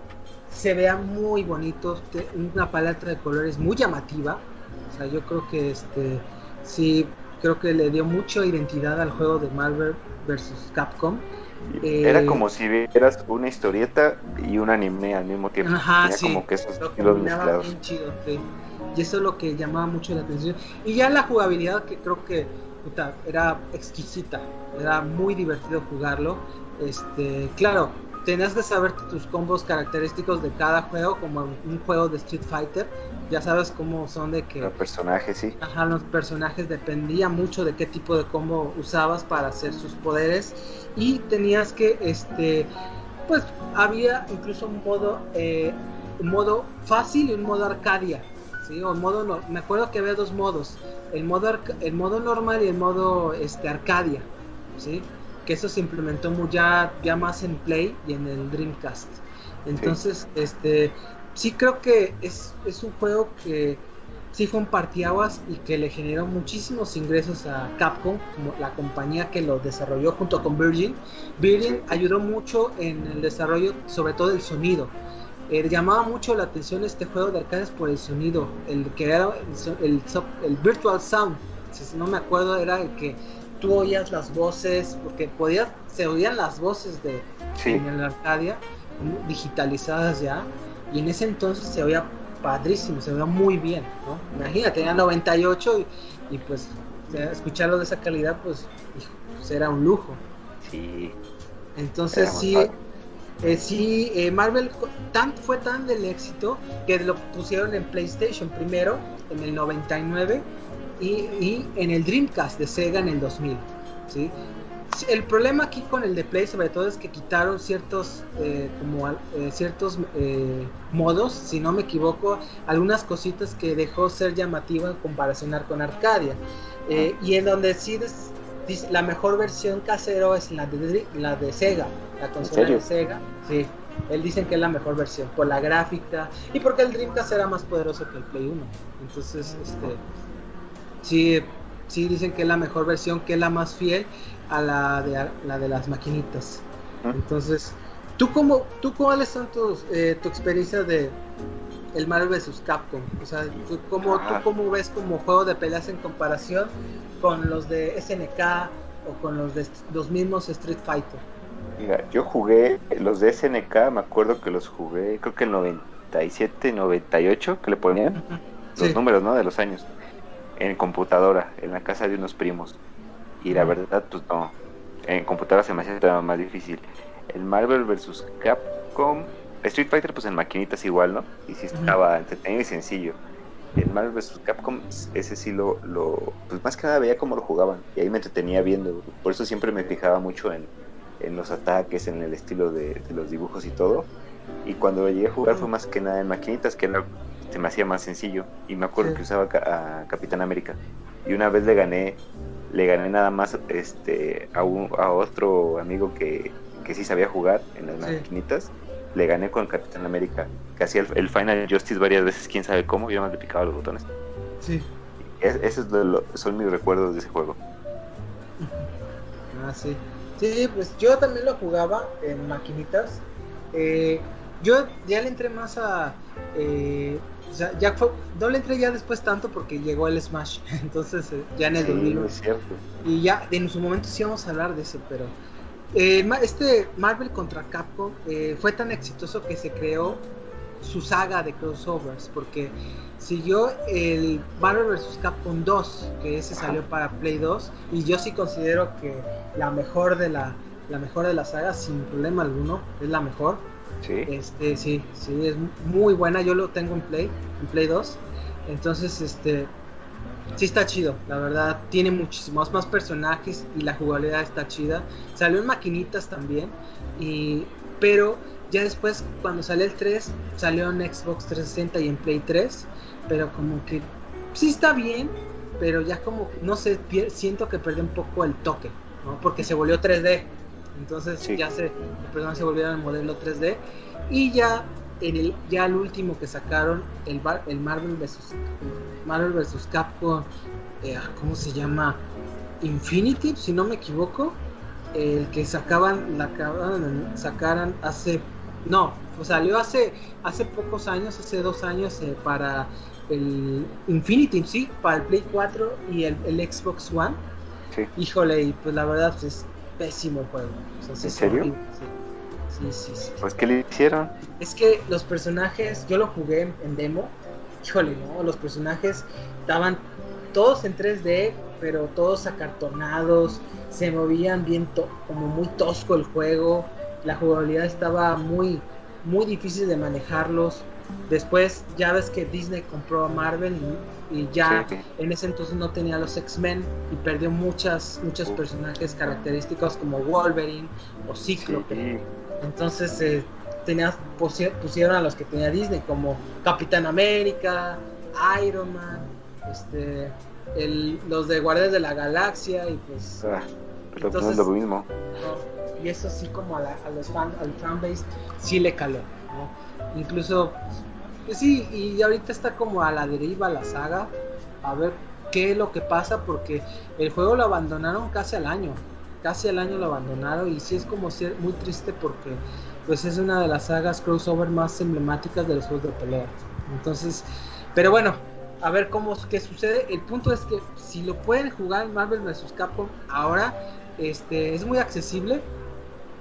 Se vea muy bonito, una paleta de colores muy llamativa. O sea, yo creo que este sí creo que le dio mucha identidad al juego de Marvel vs Capcom. Eh, Era como si vieras una historieta y un anime al mismo tiempo. Ajá, Tenía sí. como que esos Lo estilos mezclados. bien chido, sí. Y eso es lo que llamaba mucho la atención. Y ya la jugabilidad que creo que puta, era exquisita, era muy divertido jugarlo. Este, claro, tenías que saber tus combos característicos de cada juego, como un juego de Street Fighter. Ya sabes cómo son de que Los personajes, sí. Ajá, los personajes dependía mucho de qué tipo de combo usabas para hacer sus poderes y tenías que, este, pues había incluso un modo, eh, un modo fácil y un modo arcadia, sí, o modo, no- me acuerdo que había dos modos, el modo, arca- el modo normal y el modo, este, arcadia, sí, que eso se implementó muy ya, ya más en Play y en el Dreamcast. Entonces, este, sí creo que es, es un juego que sí fue un partiaguas y que le generó muchísimos ingresos a Capcom, como la compañía que lo desarrolló junto con Virgin. Virgin Sí. ayudó mucho en el desarrollo, sobre todo el sonido. Eh, llamaba mucho la atención este juego de arcades por el sonido, el que era el, el el Virtual Sound, si no me acuerdo, era el que tú oías las voces, porque podías, se oían las voces de, Sí, en el Arcadia, digitalizadas ya, y en ese entonces se oía padrísimo, se oía muy bien, ¿no? Imagínate, tenía 98 y, y pues escucharlo de esa calidad, pues, pues era un lujo. sí. Entonces sí, padre. Eh, sí, eh, Marvel tan, fue tan del éxito que lo pusieron en PlayStation primero, en el 99, y, y en el Dreamcast de Sega en el 2000. ¿sí? El problema aquí con el de Play sobre todo es que quitaron ciertos eh, como eh, ciertos modos, si no me equivoco, algunas cositas que dejó ser llamativa en comparación con Arcadia. Y en donde sí des- la mejor versión casero es la de, la de Sega, la consola de Sega. Sí, él dicen que es la mejor versión por la gráfica y porque el Dreamcast era más poderoso que el Play 1. Entonces, este sí, sí dicen que es la mejor versión, que es la más fiel a la de la de las maquinitas. Ujú. Entonces, ¿tú cómo, tú cuáles son tus, eh, tu experiencia de el Marvel vs Capcom? O sea, ¿tú cómo, ¿tú Ah. cómo ves como juego de peleas en comparación con los de SNK o con los de los mismos Street Fighter? Mira, yo jugué los de SNK, me acuerdo que los jugué, creo que el 97, 98, que le ponían los Sí. números, ¿no? De los años. En computadora, en la casa de unos primos. Y la verdad, pues no. En computadora se me hacía más difícil. El Marvel vs. Capcom. Street Fighter, pues en maquinitas igual, ¿no? Y sí estaba entretenido y sencillo. El Marvel vs. Capcom, ese sí lo, lo. Pues más que nada veía cómo lo jugaban. Y ahí me entretenía viendo. Por eso siempre me fijaba mucho en, en los ataques, en el estilo de, de los dibujos y todo. Y cuando lo llegué a jugar fue más que nada en maquinitas, que era- se me hacía más sencillo. Y me acuerdo Sí. que usaba a Capitán América. Y una vez le gané, le gané nada más este a, un- a otro amigo que, que sí sabía jugar en las Sí. maquinitas. Le gané con Capitán América, que hacía el, el Final Justice varias veces, quién sabe cómo, yo más le picaba los botones. Sí. Es- esos son mis recuerdos de ese juego. Ah, sí. Sí, pues yo también lo jugaba en maquinitas. Eh, yo ya le entré más a. eh, o sea, ya fue, no le entré ya después tanto porque llegó el Smash. Entonces, eh, ya en el Sí, 2001. es cierto. Y ya en su momento sí vamos a hablar de eso, pero. Eh, este Marvel contra Capcom eh, fue tan exitoso que se creó su saga de crossovers, porque siguió el Marvel vs. Capcom 2, que ese salió para Play 2, y yo sí considero que la mejor de la, la mejor de la saga, sin problema alguno, es la mejor. Sí. Este, sí, sí, es muy buena. Yo lo tengo en Play, en Play 2. Entonces, este, sí está chido, la verdad. Tiene muchísimos más personajes y la jugabilidad está chida. Salió en maquinitas también. Y, pero ya después, cuando salió el 3, salió en Xbox 360 y en Play 3. Pero como que sí está bien, pero ya como, no sé, siento que perdió un poco el toque, ¿no? Porque se volvió 3D. Entonces ya se, perdón, se volvieron al modelo 3D. Y ya en el, ya el último que sacaron, el, el Marvel vs. Marvel vs. Capcom, eh, ¿cómo se llama? Infinity, si no me equivoco. El que sacaban, la sacaran hace, no, salió hace, hace pocos años, hace dos años eh, para el Infinity, sí, para el Play 4 y el, Xbox One. Híjole, y pues la verdad pues, es pésimo el juego. ¿En serio? Sí, sí, sí. Pues, ¿qué le hicieron? Es que los personajes, yo lo jugué en, demo. Híjole, no, los personajes estaban todos en 3D, pero todos acartonados. Se movían bien, como muy tosco el juego. La jugabilidad estaba muy, muy difícil de manejarlos. Después ya ves que Disney compró a Marvel y, ya en ese entonces no tenía los X-Men y perdió muchas, muchos personajes característicos como Wolverine o Cíclope. Entonces eh, pusieron a los que tenía Disney como Capitán América, Iron Man, este, los de Guardias de la Galaxia y pues... Ah, entonces, lo mismo. y eso sí como a, los fan, al fanbase sí le caló. Incluso, pues sí, y ahorita está como a la deriva la saga, a ver qué es lo que pasa porque el juego lo abandonaron casi al año casi al año lo abandonaron y sí es como ser muy triste porque pues es una de las sagas crossover más emblemáticas de los juegos de pelea. Entonces, pero bueno, a ver cómo qué sucede. El punto es que si lo pueden jugar en Marvel vs Capcom ahora, este es muy accesible.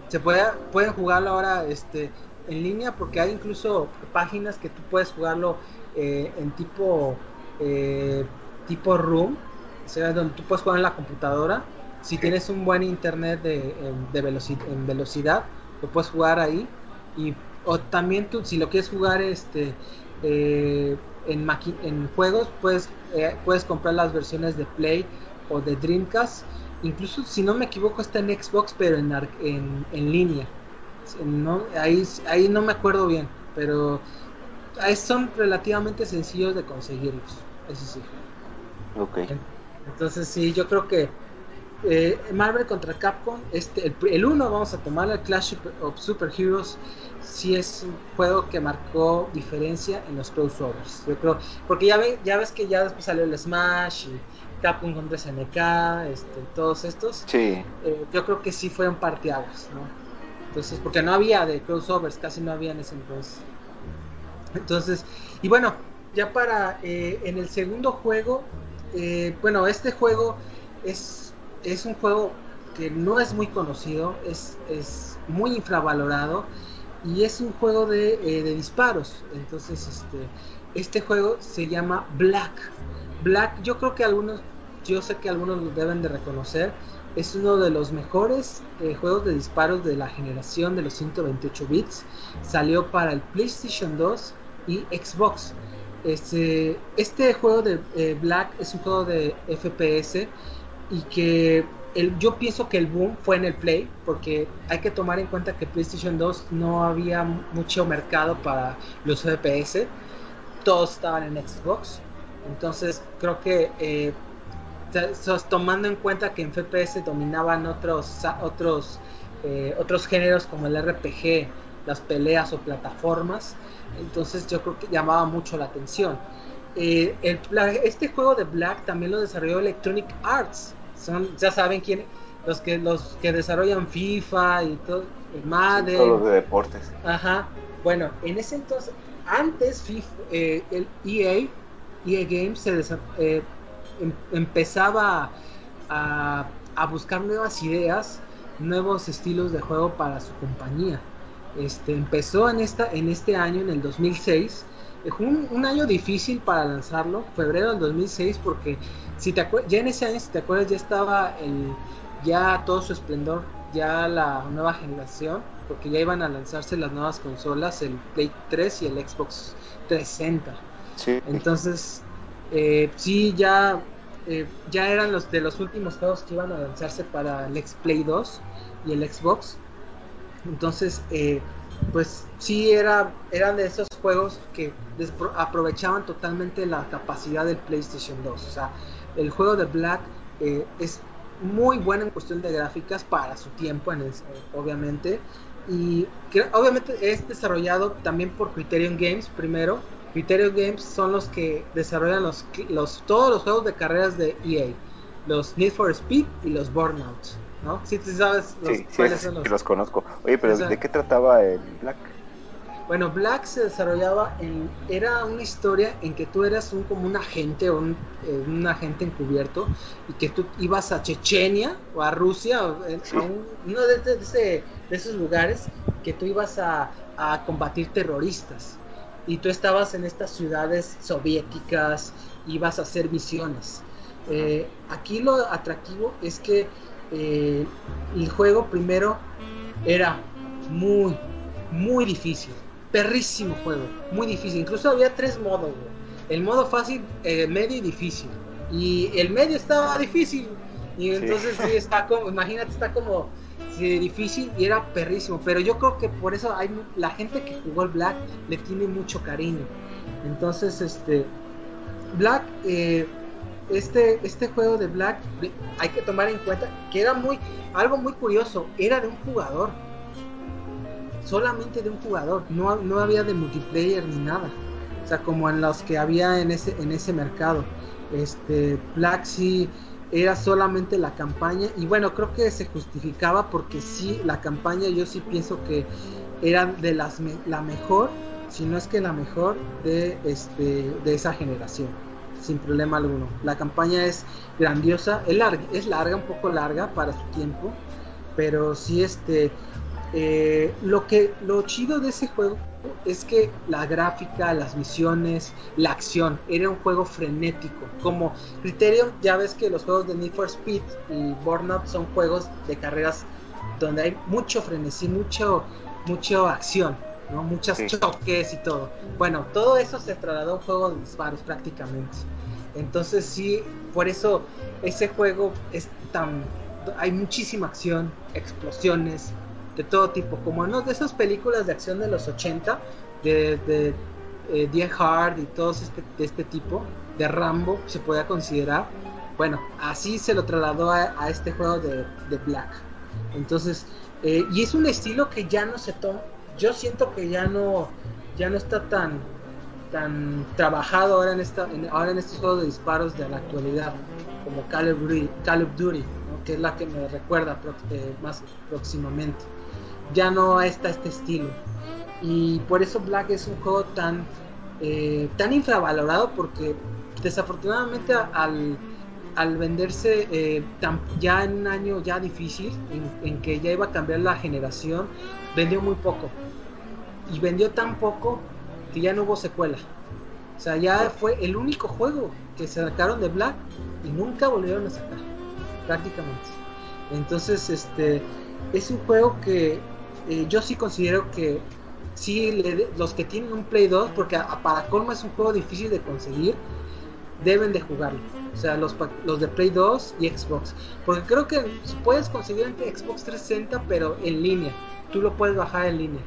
Se puede pueden jugarlo ahora este en línea porque hay incluso páginas que tú puedes jugarlo eh, en tipo eh, tipo room, o sea, donde tú puedes jugar en la computadora si tienes un buen internet de, de en velocidad, lo puedes jugar ahí. Y, o también tú, si lo quieres jugar este eh, en, en juegos, puedes, eh, puedes comprar las versiones de Play o de Dreamcast. Incluso, si no me equivoco, está en Xbox, pero en, en, en línea. No, ahí, ahí no me acuerdo bien, pero son relativamente sencillos de conseguirlos. Eso sí. Ok. Entonces, sí, yo creo que eh, Marvel contra Capcom, este, el 1 vamos a tomar el Clash of Super Heroes, si es un juego que marcó diferencia en los crossovers. Yo creo, porque ya, ve, ya ves que ya después salió el Smash y Capcom contra SNK, este, todos estos. Sí. Eh, yo creo que sí fue un parteaguas, ¿no? Entonces, porque no había de crossovers, casi no había en ese entonces. Entonces, y bueno, ya para eh, en el segundo juego, bueno, este juego es es un juego que no es muy conocido, es, es muy infravalorado y es un juego de, eh, de, disparos. Entonces, este, este juego se llama Black. Black, yo creo que algunos, yo sé que algunos lo deben de reconocer. Es uno de los mejores eh, juegos de disparos de la generación de los 128 bits. Salió para el PlayStation 2 y Xbox. Este, este juego de eh, Black es un juego de FPS y que el, yo pienso que el boom fue en el Play, porque hay que tomar en cuenta que PlayStation 2 no había mucho mercado para los FPS, todos estaban en Xbox, entonces creo que eh, tomando en cuenta que en FPS dominaban otros otros eh, otros géneros como el RPG, las peleas o plataformas, entonces yo creo que llamaba mucho la atención. Eh, este juego de Black también lo desarrolló Electronic Arts, ya saben quién, los que los que desarrollan FIFA y todo, el Madden. todos los de deportes. Ajá. Bueno, en ese entonces, antes FIFA, eh, el EA, EA Games se eh, em, empezaba a, a, buscar nuevas ideas, nuevos estilos de juego para su compañía. Este empezó en esta en este año, en el 2006. Fue un, un año difícil para lanzarlo, febrero del 2006, porque si te ya en ese año, si te acuerdas, ya estaba el, ya todo su esplendor, ya la nueva generación, porque ya iban a lanzarse las nuevas consolas, el Play 3 y el Xbox 360. Sí. Entonces, eh, sí, ya, eh, ya eran los de los últimos juegos que iban a lanzarse para el X Play 2 y el Xbox. Entonces, eh, pues sí era, eran de esos juegos que aprovechaban totalmente la capacidad del PlayStation 2. O sea, el juego de Black eh, es muy bueno en cuestión de gráficas para su tiempo, en obviamente. Y obviamente es desarrollado también por Criterion Games primero. Criterion Games son los que desarrollan los, todos los juegos de carreras de EA. Los Need for Speed y los Burnout. ¿No? Si tú sabes los, sí, cuáles son los... Que los conozco. Oye, pero ¿de qué trataba el Black? Bueno, Black se desarrollaba en. Era una historia en que tú eras un, como un agente o un, eh, un, agente encubierto y que tú ibas a Chechenia o a Rusia, o, a un, uno de, de, de, esos lugares que tú ibas a, a, combatir terroristas. Y tú estabas en estas ciudades soviéticas, ibas a hacer misiones. Eh, aquí lo atractivo es que eh, el juego primero era muy, muy difícil perrísimo juego, muy difícil. Incluso había tres modos, El modo fácil, eh, medio y difícil. Y el medio estaba difícil. Y entonces sí, está como, imagínate, está como difícil y era perrísimo. Pero yo creo que por eso hay la gente que jugó el Black le tiene mucho cariño. Entonces, este Black, eh, este, este juego de Black, hay que tomar en cuenta que era muy, algo muy curioso, era de un jugador solamente de un jugador, no, no había de multiplayer ni nada. O sea, como en los que había en ese, en ese mercado. Este, Black sí era solamente la campaña y bueno, creo que se justificaba porque sí, la campaña yo sí pienso que era de las la mejor, si no es que la mejor de este de esa generación, sin problema alguno. La campaña es grandiosa, es larga, es larga, un poco larga para su tiempo, pero sí este eh, lo que lo chido de ese juego es que la gráfica, las misiones, la acción, era un juego frenético. Como Criterion, ya ves que los juegos de Need for Speed y Burnout son juegos de carreras donde hay mucho frenesí, mucho, mucho acción, ¿no? muchas choques y todo. Bueno, todo eso se trasladó a un juego de disparos prácticamente. Entonces sí, por eso ese juego es tan... Hay muchísima acción, explosiones, de todo tipo, como en de esas películas de acción de los 80, de, de eh, Die Hard y todos este, de este tipo, de Rambo, se podía considerar. Bueno, así se lo trasladó a, este juego de, de, Black. Entonces, eh, y es un estilo que ya no se toma, yo siento que ya no, ya no está tan, tan trabajado ahora en esta, ahora en estos juegos de disparos de la actualidad, como Call of Duty, que es la que me recuerda eh, más próximamente ya no está este estilo. Y por eso Black es un juego tan, eh, tan infravalorado porque desafortunadamente al, al venderse eh, ya en un año ya difícil, en, que ya iba a cambiar la generación, vendió muy poco. Y vendió tan poco que ya no hubo secuela. O sea, ya fue el único juego que se sacaron de Black y nunca volvieron a sacar, prácticamente. Entonces, este es un juego que eh, yo sí considero que sí, los que tienen un Play 2, porque para colma es un juego difícil de conseguir, deben de jugarlo. O sea, los, los de Play 2 y Xbox. Porque creo que puedes conseguir en Xbox 360, pero en línea. Tú lo puedes bajar en línea.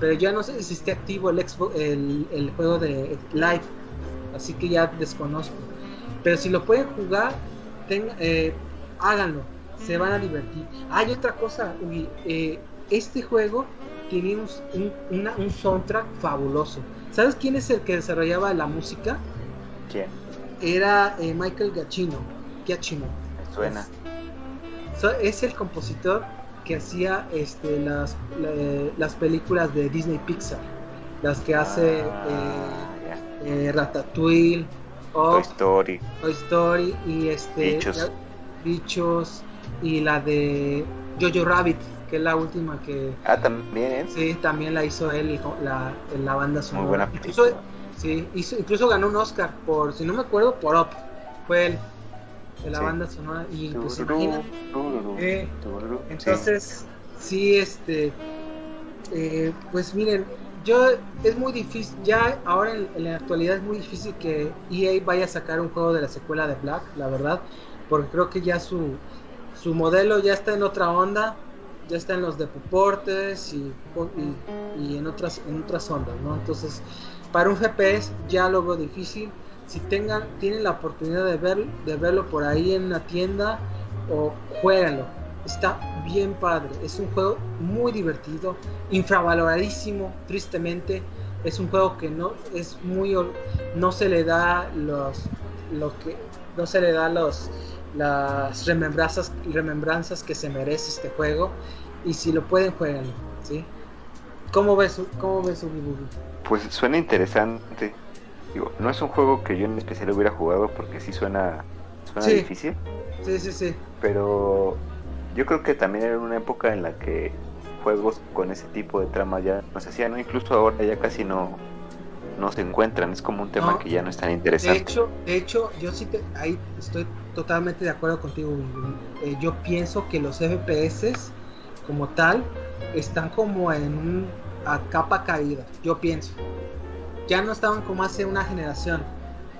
Pero ya no sé si esté activo el, Xbox, el, juego de Live. Así que ya desconozco. Pero si lo pueden jugar, eh, háganlo. Se van a divertir. Hay otra cosa, eh, este juego tiene un, un, soundtrack fabuloso. ¿Sabes quién es el que desarrollaba la música? ¿Quién? Era eh, Michael Giacchino. Giacchino. Suena. Es, el compositor que hacía este, las, las películas de Disney Pixar. Las que hace ah, eh, eh, Ratatouille, Toy Story. Toy Story y este Bichos. Bichos y la de Jojo Rabbit que es la última que... Ah, también. Sí, también la hizo él, la, la banda sonora. Muy buena incluso, sí, incluso ganó un Oscar por, si no me acuerdo, por Up. Fue él, de la banda sonora. Y pues eh, entonces, sí. este... Eh, pues miren, yo es muy difícil, ya ahora en, en, la actualidad es muy difícil que EA vaya a sacar un juego de la secuela de Black, la verdad, porque creo que ya su, su modelo ya está en otra onda, ya está en los deportes y, y, y, en otras en otras ondas, ¿no? Entonces, para un GPS ya lo veo difícil. Si tengan, tienen la oportunidad de, ver, de verlo por ahí en la tienda o jueguenlo. Está bien padre, es un juego muy divertido, infravaloradísimo, tristemente. Es un juego que no es muy no se le da los lo que no se le da los las remembranzas remembranzas que se merece este juego y si lo pueden juegan, ¿sí? ¿Cómo ves cómo ves Pues suena interesante. Digo, no es un juego que yo en especial hubiera jugado porque sí suena suena difícil. Sí, sí, sí. Pero yo creo que también era una época en la que juegos con ese tipo de trama ya no se hacían, incluso ahora ya casi no, no se encuentran, es como un tema que ya no es tan interesante. De hecho, de hecho yo sí te, ahí estoy totalmente de acuerdo contigo. Eh, yo pienso que los FPS como tal están como en a capa caída, yo pienso. Ya no estaban como hace una generación,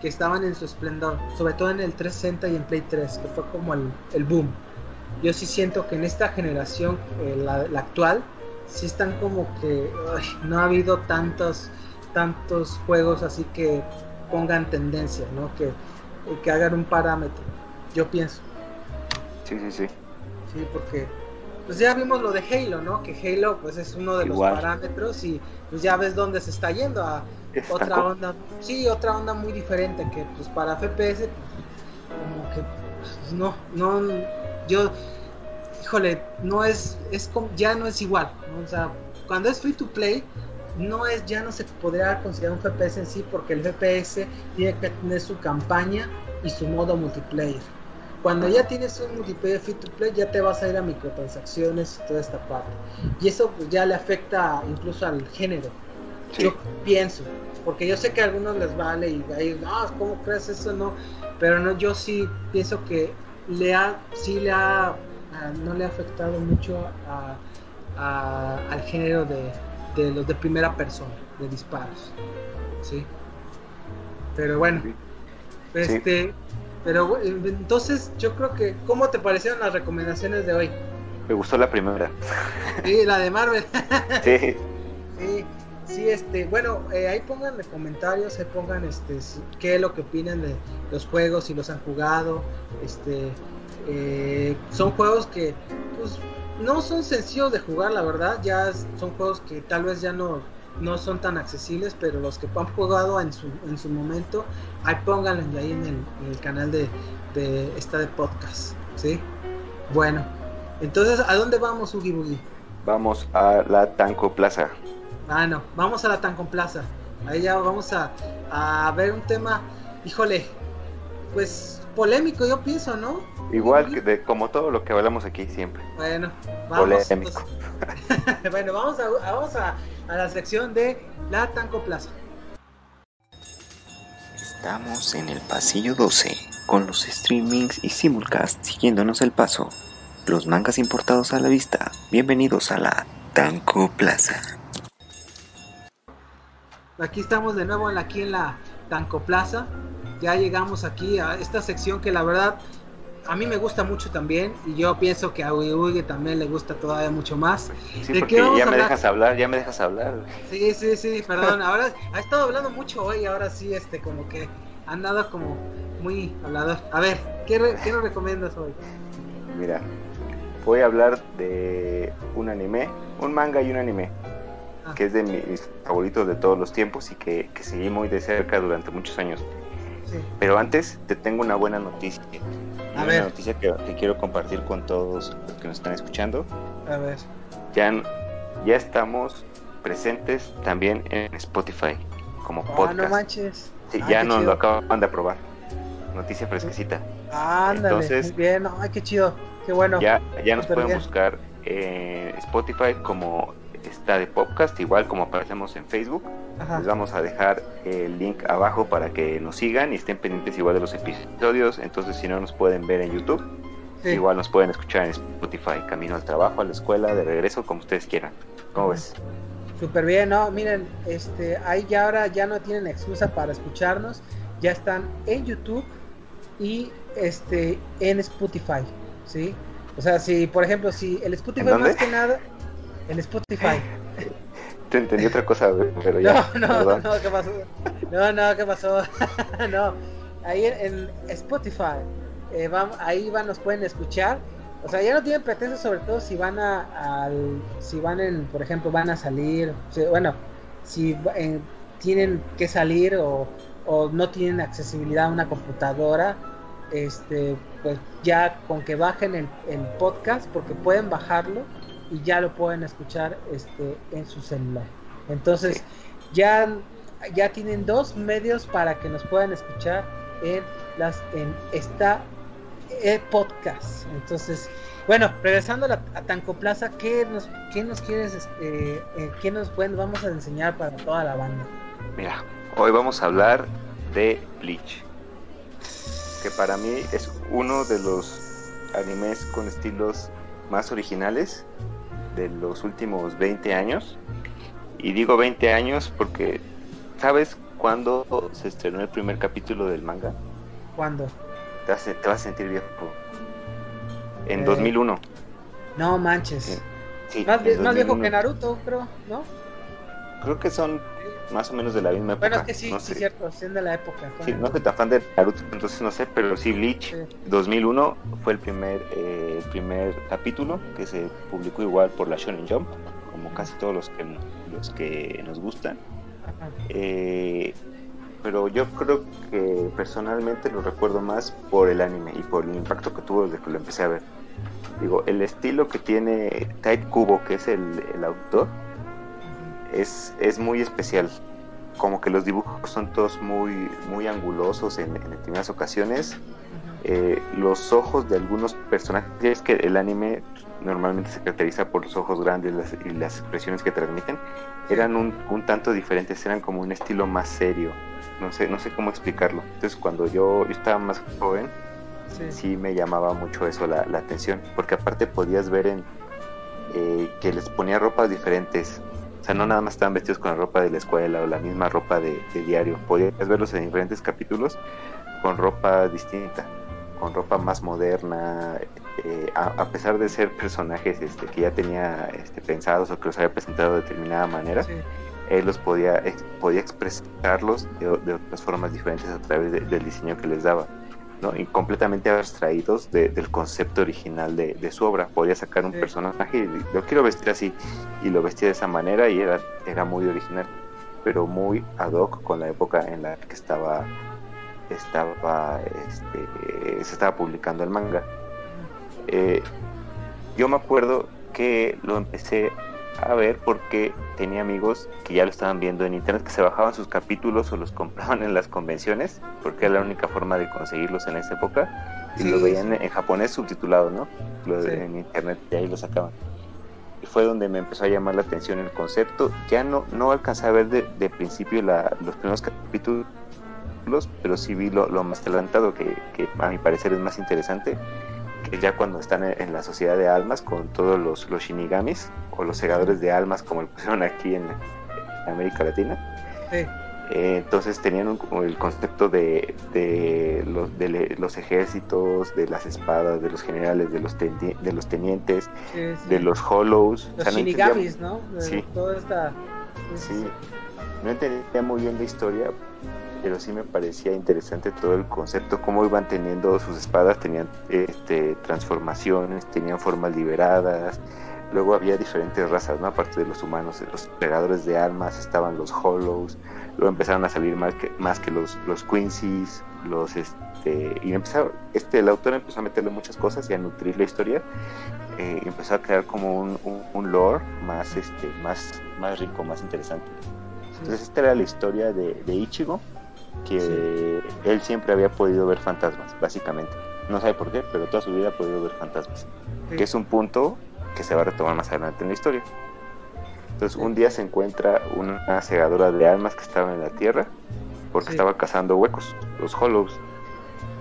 que estaban en su esplendor, sobre todo en el 360 y en Play 3, que fue como el, el boom yo sí siento que en esta generación, eh, la, actual, sí están como que no ha habido tantos, tantos juegos así que pongan tendencia, ¿no? Que, que hagan un parámetro, yo pienso. Sí, sí, sí. Sí, porque pues ya vimos lo de Halo, ¿no? Que Halo pues es uno de los parámetros y pues ya ves dónde se está yendo a otra onda, sí, otra onda muy diferente que pues para FPS como que pues, no, no, yo, híjole, no es, es ya no es igual, o sea, cuando es free to play, no es, ya no se podría considerar un FPS en sí, porque el FPS tiene que tener su campaña y su modo multiplayer. Cuando ya tienes un multiplayer free to play, ya te vas a ir a microtransacciones y toda esta parte. Y eso pues, ya le afecta incluso al género. Yo pienso, porque yo sé que a algunos les vale y ahí, no, ¿cómo crees eso? No, pero no, yo sí pienso que le ha, sí le ha, no le ha afectado mucho al género de, los de primera persona, de disparos, ¿sí? Pero bueno, este, pero entonces yo creo que, ¿cómo te parecieron las recomendaciones de hoy? Me gustó la primera. Sí, la de Marvel. sí. Sí, sí, este, bueno, eh, ahí pongan en comentarios, ahí pongan este, qué es lo que opinan de los juegos, si los han jugado, este, eh, son juegos que, pues, no son sencillos de jugar, la verdad, ya son juegos que tal vez ya no, no son tan accesibles, pero los que han jugado en su, en su momento, ahí pónganlo ahí en el, canal de, de esta de podcast, ¿sí? Bueno, entonces, ¿a dónde vamos, Ugi Boogie? Vamos a la Tanco Plaza. Ah, no, vamos a la Tancon Plaza. Ahí ya vamos a, a ver un tema, híjole, pues polémico, yo pienso, ¿no? Igual que de, como todo lo que hablamos aquí siempre. Bueno, vamos. Polémico. bueno, vamos, a, vamos a, a, la sección de la Tanco Plaza. Estamos en el pasillo 12 con los streamings y simulcast siguiéndonos el paso. Los mangas importados a la vista. Bienvenidos a la Tanco Plaza. Aquí estamos de nuevo aquí en la Tanco Plaza. Ya llegamos aquí a esta sección que la verdad a mí me gusta mucho también y yo pienso que a Uige también le gusta todavía mucho más. Sí, porque ya me dejas hablar, ya me dejas hablar. Sí, sí, sí, perdón. Ahora ha estado hablando mucho hoy, ahora sí, este, como que ha andado como muy hablador. A ver, ¿qué, qué nos recomiendas hoy? Mira, voy a hablar de un anime, un manga y un anime. Ah. que es de mis favoritos de todos los tiempos y que, seguí muy de cerca durante muchos años. Pero antes te tengo una buena noticia. una noticia que, quiero compartir con todos los que nos están escuchando. A ver. Ya, ya estamos presentes también en Spotify como ah, podcast. no manches. Sí, ah, ya nos lo acaban de aprobar. Noticia fresquecita. Ándale, Entonces, bien, ay, qué chido, qué bueno. Ya, ya nos pueden buscar en Spotify como está de podcast, igual como aparecemos en Facebook. Les vamos a dejar el link abajo para que nos sigan y estén pendientes igual de los episodios. Entonces, si no nos pueden ver en YouTube, igual nos pueden escuchar en Spotify, camino al trabajo, a la escuela, de regreso, como ustedes quieran. ¿Cómo ves? Súper bien, ¿no? Miren, este, ahí ya ahora ya no tienen excusa para escucharnos. Ya están en YouTube y este en Spotify, ¿sí? O sea, si, por ejemplo, si el Spotify más que nada en Spotify. te entendí otra cosa, pero ya. No, no, no, ¿qué pasó? No, no, ¿qué pasó? no, ahí en, Spotify, eh, ahí van, nos pueden escuchar. O sea, ya no tienen pretexto, sobre todo si van a, al, si van en, por ejemplo, van a salir, bueno, si tienen que salir o, o no tienen accesibilidad a una computadora, este, pues ya con que bajen el, el, podcast, porque pueden bajarlo y ya lo pueden escuchar este, en su celular. Entonces, ya, ya tienen dos medios para que nos puedan escuchar en las esta eh, podcast. Entonces, bueno, regresando a, Tanco Plaza, ¿qué nos, qué nos quieres, este, eh, qué nos pueden, vamos a enseñar para toda la banda? Mira, hoy vamos a hablar de Bleach que para mí es uno de los animes con estilos más originales de los últimos 20 años. Y digo 20 años porque, ¿sabes cuándo se estrenó el primer capítulo del manga? ¿Cuándo? Te vas, a, sentir viejo. En 2001. Eh, no manches. más, más viejo que Naruto, creo, ¿no? Creo que son más o menos de la misma época. Bueno, es que sí, sí, cierto, son de la época. Sí, no soy tan fan de Naruto, entonces no sé, pero sí Bleach 2001 fue el primer, eh, el primer capítulo que se publicó igual por la Shonen Jump, como casi todos los que, los que nos gustan. Eh, pero yo creo que personalmente lo recuerdo más por el anime y por el impacto que tuvo desde que lo empecé a ver. Digo, el estilo que tiene Tite Kubo, que es el, el autor, es, es muy especial. Como que los dibujos son todos muy, muy angulosos en, en determinadas ocasiones. Eh, los ojos de algunos personajes, que el anime normalmente se caracteriza por los ojos grandes y las expresiones que transmiten, eran un, un, tanto diferentes, eran como un estilo más serio. No sé, no sé cómo explicarlo. Entonces cuando yo, estaba más joven, sí. me llamaba mucho eso la, la atención, porque aparte podías ver en eh, que les ponía ropas diferentes, o sea, no nada más estaban vestidos con la ropa de la escuela o la misma ropa de, diario. Podías verlos en diferentes capítulos con ropa distinta, con ropa más moderna, eh, a, pesar de ser personajes este, que ya tenía este, pensados o que los había presentado de determinada manera, él los podía, podía expresarlos de, otras formas diferentes a través del diseño que les daba. ¿No? y completamente abstraídos del concepto original de, su obra. Podía sacar un personaje y lo quiero vestir así, y lo vestía de esa manera y era, era muy original, pero muy ad hoc con la época en la que estaba, estaba este, se estaba publicando el manga. Eh, yo me acuerdo que lo empecé a ver porque tenía amigos que ya lo estaban viendo en internet, que se bajaban sus capítulos o los compraban en las convenciones, porque era la única forma de conseguirlos en esa época, y lo veían en japonés subtitulado, ¿no? En internet, y ahí lo sacaban. Y fue donde me empezó a llamar la atención el concepto. Ya no, no alcancé a ver de, principio los primeros capítulos, pero sí vi lo, más adelantado, que, que a mi parecer es más interesante ya cuando están en, la sociedad de almas con todos los, los shinigamis o los segadores de almas como lo pusieron aquí en, América Latina. Eh, entonces tenían el concepto de, de, los, de los ejércitos, de las espadas, de los generales, de los, de los tenientes, de los hollows. Los shinigamis, ¿no? sí. Sí, no entendía muy bien la historia, pero sí me parecía interesante todo el concepto, cómo iban teniendo sus espadas, tenían este, transformaciones, tenían formas liberadas, luego había diferentes razas, ¿no? Aparte de los humanos, los pegadores de almas, estaban los hollows, luego empezaron a salir más que, más que los, los quincy's, los este, y empezó, este, el autor empezó a meterle muchas cosas y a nutrir la historia, eh, y empezó a crear como un, un, lore más, este, más, más rico, más interesante. Entonces esta era la historia de, de Ichigo, que él siempre había podido ver fantasmas, básicamente. No sabe por qué, pero toda su vida ha podido ver fantasmas. Que es un punto que se va a retomar más adelante en la historia. Entonces un día se encuentra una segadora de almas que estaba en la tierra porque estaba cazando huecos, los hollows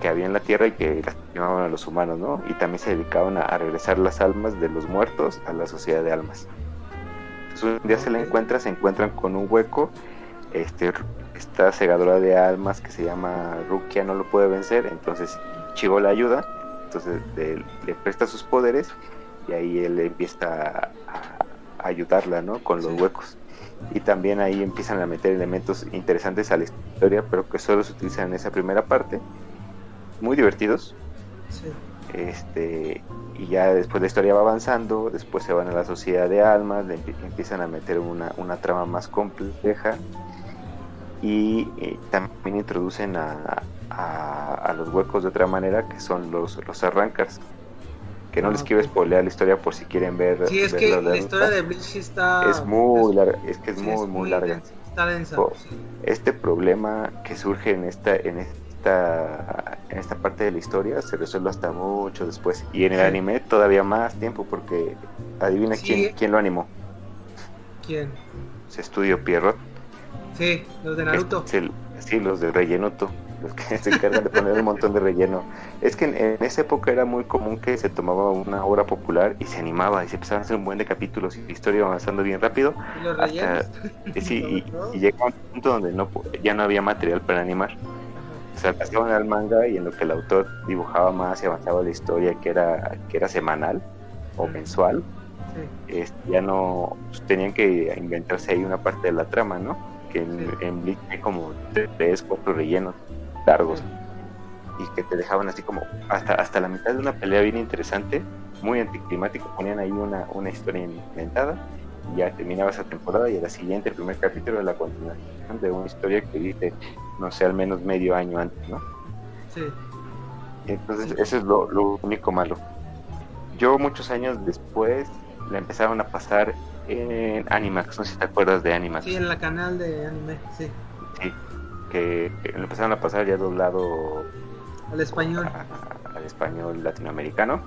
que había en la tierra y que lastimaban a los humanos, ¿no? Y también se dedicaban a, regresar las almas de los muertos a la sociedad de almas. Entonces un día se la encuentra, se encuentran con un hueco, este esta segadora de almas que se llama Rukia no lo puede vencer, entonces Chigo la ayuda, entonces le, presta sus poderes y ahí él empieza a, ayudarla, ¿no? Con los huecos. y también ahí empiezan a meter elementos interesantes a la historia, pero que solo se utilizan en esa primera parte, muy divertidos. Sí. Este, y ya después la historia va avanzando, después se van a la sociedad de almas, le empie- empiezan a meter una, una trama más compleja y eh, también introducen a, a- a los huecos de otra manera que son los, los arrancars. Que no Ah, les quiero spoilear la historia por si quieren ver. Sí, es ver que la la historia de Bleach está... es muy es- larga, es que es sí, muy, muy larga. densa, Está densa. Sí. Este problema que surge en esta, en esta, en esta parte de la historia se resuelve hasta mucho después. Y en el Sí. anime todavía más tiempo porque adivina quién, quién lo animó. ¿Quién? Se estudio Pierrot. Sí, los de Naruto. Es sí, los de rellenuto, los que se encargan de poner un montón de relleno. Es que en, en esa época era muy común que se tomaba una obra popular y se animaba y se empezaban a hacer un buen de capítulos y la historia iba avanzando bien rápido. Y los hasta- sí, y, y llegaba un punto donde no, ya no había material para animar. O sea, pasaban al manga y en lo que el autor dibujaba más y avanzaba la historia, que era, que era semanal o mensual, Sí. este, ya no pues, tenían que inventarse ahí una parte de la trama, ¿no? Que en, en Bleach hay como tres, cuatro rellenos largos y que te dejaban así como hasta, hasta la mitad de una pelea bien interesante, muy anticlimático, ponían ahí una, una historia inventada y ya terminaba esa temporada y a la siguiente, el primer capítulo de la continuación de una historia que viste, no sé, al menos medio año antes, ¿no? Sí. Entonces, Sí. eso es lo, lo único malo. Yo muchos años después la empezaron a pasar en Animax, no sé si te acuerdas de Animax, Sí, en la canal de anime, sí. sí, que, lo empezaron a pasar ya doblado Al español. a- al español latinoamericano